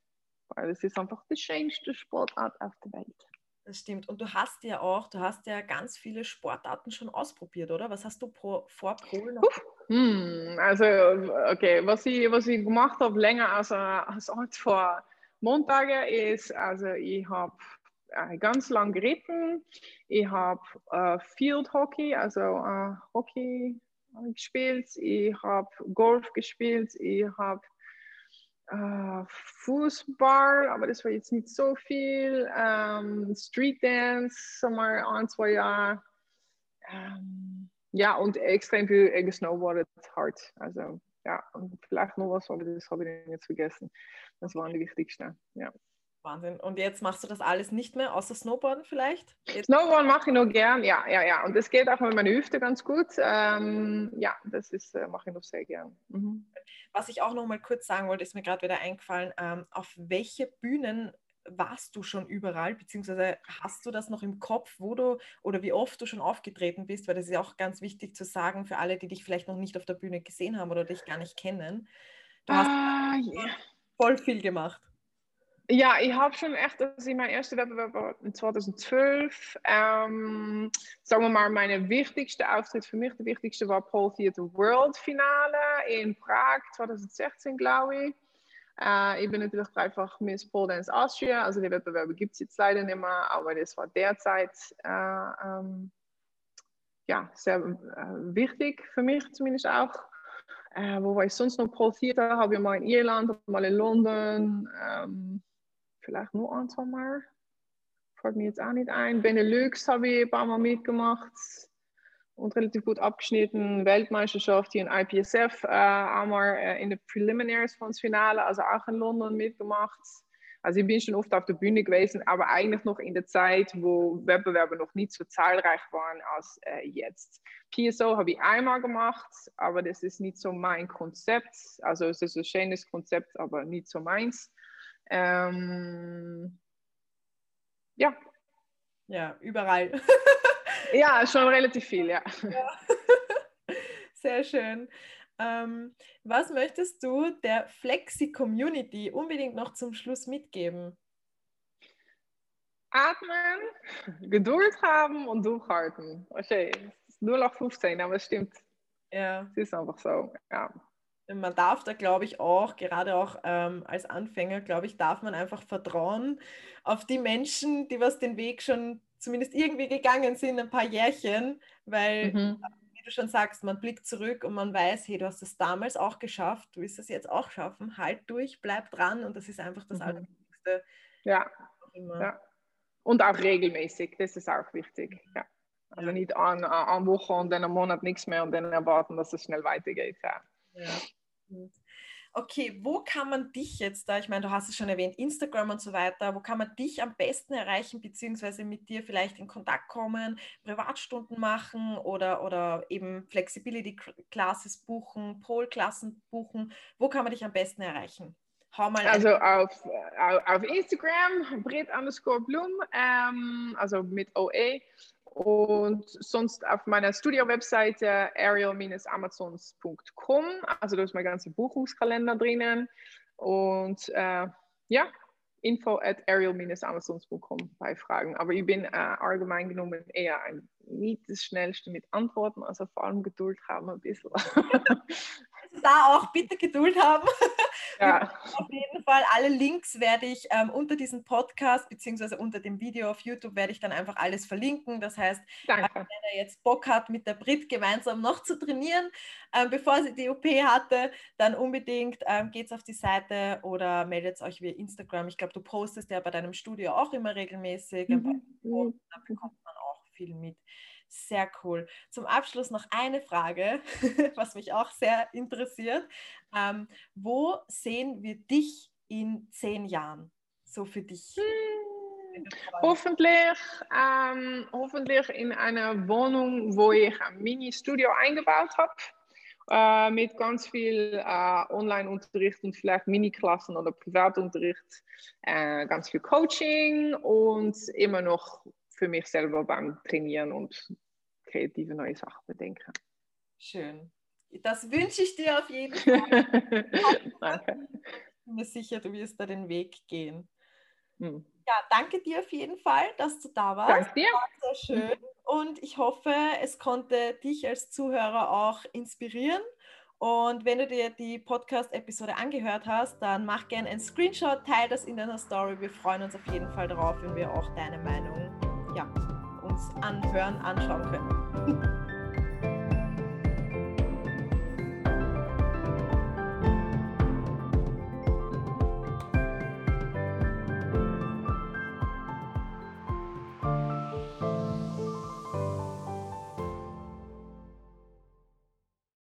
Weil es ist einfach die schönste Sportart auf der Welt. Das stimmt. Und du hast ja auch, du hast ja ganz viele Sportarten schon ausprobiert, oder? Was hast du pro, vor Polen? Hm, also, okay, was ich, was ich gemacht habe länger als, als Art vor Montagen ist, also ich habe äh, ganz lang geritten, ich habe äh, Field Hockey, also äh, Hockey gespielt, ich habe Golf gespielt, ich habe äh, Fußball, aber das war jetzt nicht so viel, ähm, Street Dance, mal ein, zwei Jahre. Ähm, ja, und extrem viel gesnowboardet hart. Also ja, und vielleicht noch was, aber das habe ich jetzt vergessen. Das waren die wichtigsten. Ja. Wahnsinn. Und jetzt machst du das alles nicht mehr, außer Snowboarden vielleicht? Jetzt Snowboarden mache ich noch gern, ja, ja, ja. Und das geht auch mit meiner Hüfte ganz gut. Ähm, ja, das ist, äh, mache ich noch sehr gern. Mhm. Was ich auch noch mal kurz sagen wollte, ist mir gerade wieder eingefallen, ähm, auf welche Bühnen warst du schon überall, beziehungsweise hast du das noch im Kopf, wo du oder wie oft du schon aufgetreten bist, weil das ist ja auch ganz wichtig zu sagen für alle, die dich vielleicht noch nicht auf der Bühne gesehen haben oder dich gar nicht kennen. Du hast ah, yeah. voll viel gemacht. Ja, ich habe schon echt, das ist mein erster Wettbewerb war in 2012. Ähm, sagen wir mal, meine wichtigste Auftritt für mich, der wichtigste war Pole Theater World Finale in Prag 2016, glaube ich. Äh, ich bin natürlich dreifach Miss Pole Dance Austria, also die Wettbewerbe gibt es jetzt leider nicht mehr, aber das war derzeit äh, ähm, ja, sehr äh, wichtig für mich zumindest auch. Äh, wo war ich sonst noch Pole Theater? Habe ich mal in Irland, mal in London. Ähm, vielleicht nur ein, zwei. Fällt mir jetzt auch nicht ein. Benelux habe ich ein paar Mal mitgemacht und relativ gut abgeschnitten. Weltmeisterschaft hier in IPSF äh, einmal äh, in den Preliminaries von das Finale, also auch in London mitgemacht. Also ich bin schon oft auf der Bühne gewesen, aber eigentlich noch in der Zeit, wo Wettbewerbe noch nicht so zahlreich waren als äh, jetzt. PSO habe ich einmal gemacht, aber das ist nicht so mein Konzept. Also es ist ein schönes Konzept, aber nicht so meins. Ähm, ja. Ja, überall. ja, [laughs] schon relativ viel, ja. ja. [laughs] Sehr schön. Ähm, was möchtest du der Flexi-Community unbedingt noch zum Schluss mitgeben? Atmen, Geduld haben und durchhalten. Okay, es ist 0 auf 15, aber es stimmt. Ja. Es ist einfach so, ja man darf da, glaube ich, auch, gerade auch ähm, als Anfänger, glaube ich, darf man einfach vertrauen auf die Menschen, die was den Weg schon zumindest irgendwie gegangen sind, ein paar Jährchen, weil, mhm. wie du schon sagst, man blickt zurück und man weiß, hey, du hast es damals auch geschafft, du wirst es jetzt auch schaffen, halt durch, bleib dran und das ist einfach das mhm. Allerwichtigste. Ja. ja. Und auch regelmäßig, das ist auch wichtig. Ja. Also ja. nicht an, an Woche und dann einen Monat nichts mehr und dann erwarten, dass es schnell weitergeht. Ja. ja. Okay, wo kann man dich jetzt da, ich meine, du hast es schon erwähnt, Instagram und so weiter, wo kann man dich am besten erreichen, beziehungsweise mit dir vielleicht in Kontakt kommen, Privatstunden machen oder, oder eben Flexibility Classes buchen, Pole-Klassen buchen? Wo kann man dich am besten erreichen? Also auf, auf Instagram, Brit underscore Blum, ähm, also mit OE und sonst auf meiner Studio-Webseite ariel-amazons.com. Also da ist mein ganzer Buchungskalender drinnen. Und äh, ja, info at ariel-amazons.com bei Fragen. Aber ich bin äh, allgemein genommen eher ein, nicht das Schnellste mit Antworten, also vor allem Geduld haben ein bisschen. [laughs] da auch bitte Geduld haben. Ja. Auf jeden Fall alle Links werde ich ähm, unter diesem Podcast beziehungsweise unter dem Video auf YouTube werde ich dann einfach alles verlinken. Das heißt, Danke. wer jetzt Bock hat, mit der Brit gemeinsam noch zu trainieren, ähm, bevor sie die OP hatte, dann unbedingt ähm, geht auf die Seite oder meldet euch via Instagram. Ich glaube, du postest ja bei deinem Studio auch immer regelmäßig. Mhm. Da bekommt man auch viel mit. Sehr cool. Zum Abschluss noch eine Frage, [laughs] was mich auch sehr interessiert. Ähm, wo sehen wir dich in zehn Jahren? So für dich. Hm, hoffentlich, ähm, hoffentlich in einer Wohnung, wo ich ein Mini-Studio eingebaut habe. Äh, mit ganz viel äh, Online-Unterricht und vielleicht Mini-Klassen oder Privatunterricht, äh, ganz viel Coaching und immer noch für mich selber beim Trainieren und kreative neue Sachen bedenken. Schön. Das wünsche ich dir auf jeden [laughs] Fall. Danke. Ich bin mir sicher, du wirst da den Weg gehen. Hm. Ja, danke dir auf jeden Fall, dass du da warst. Danke dir. War sehr schön. Und ich hoffe, es konnte dich als Zuhörer auch inspirieren. Und wenn du dir die Podcast-Episode angehört hast, dann mach gerne einen Screenshot, teile das in deiner Story. Wir freuen uns auf jeden Fall darauf, wenn wir auch deine Meinung ja, uns anhören, anschauen können. [laughs]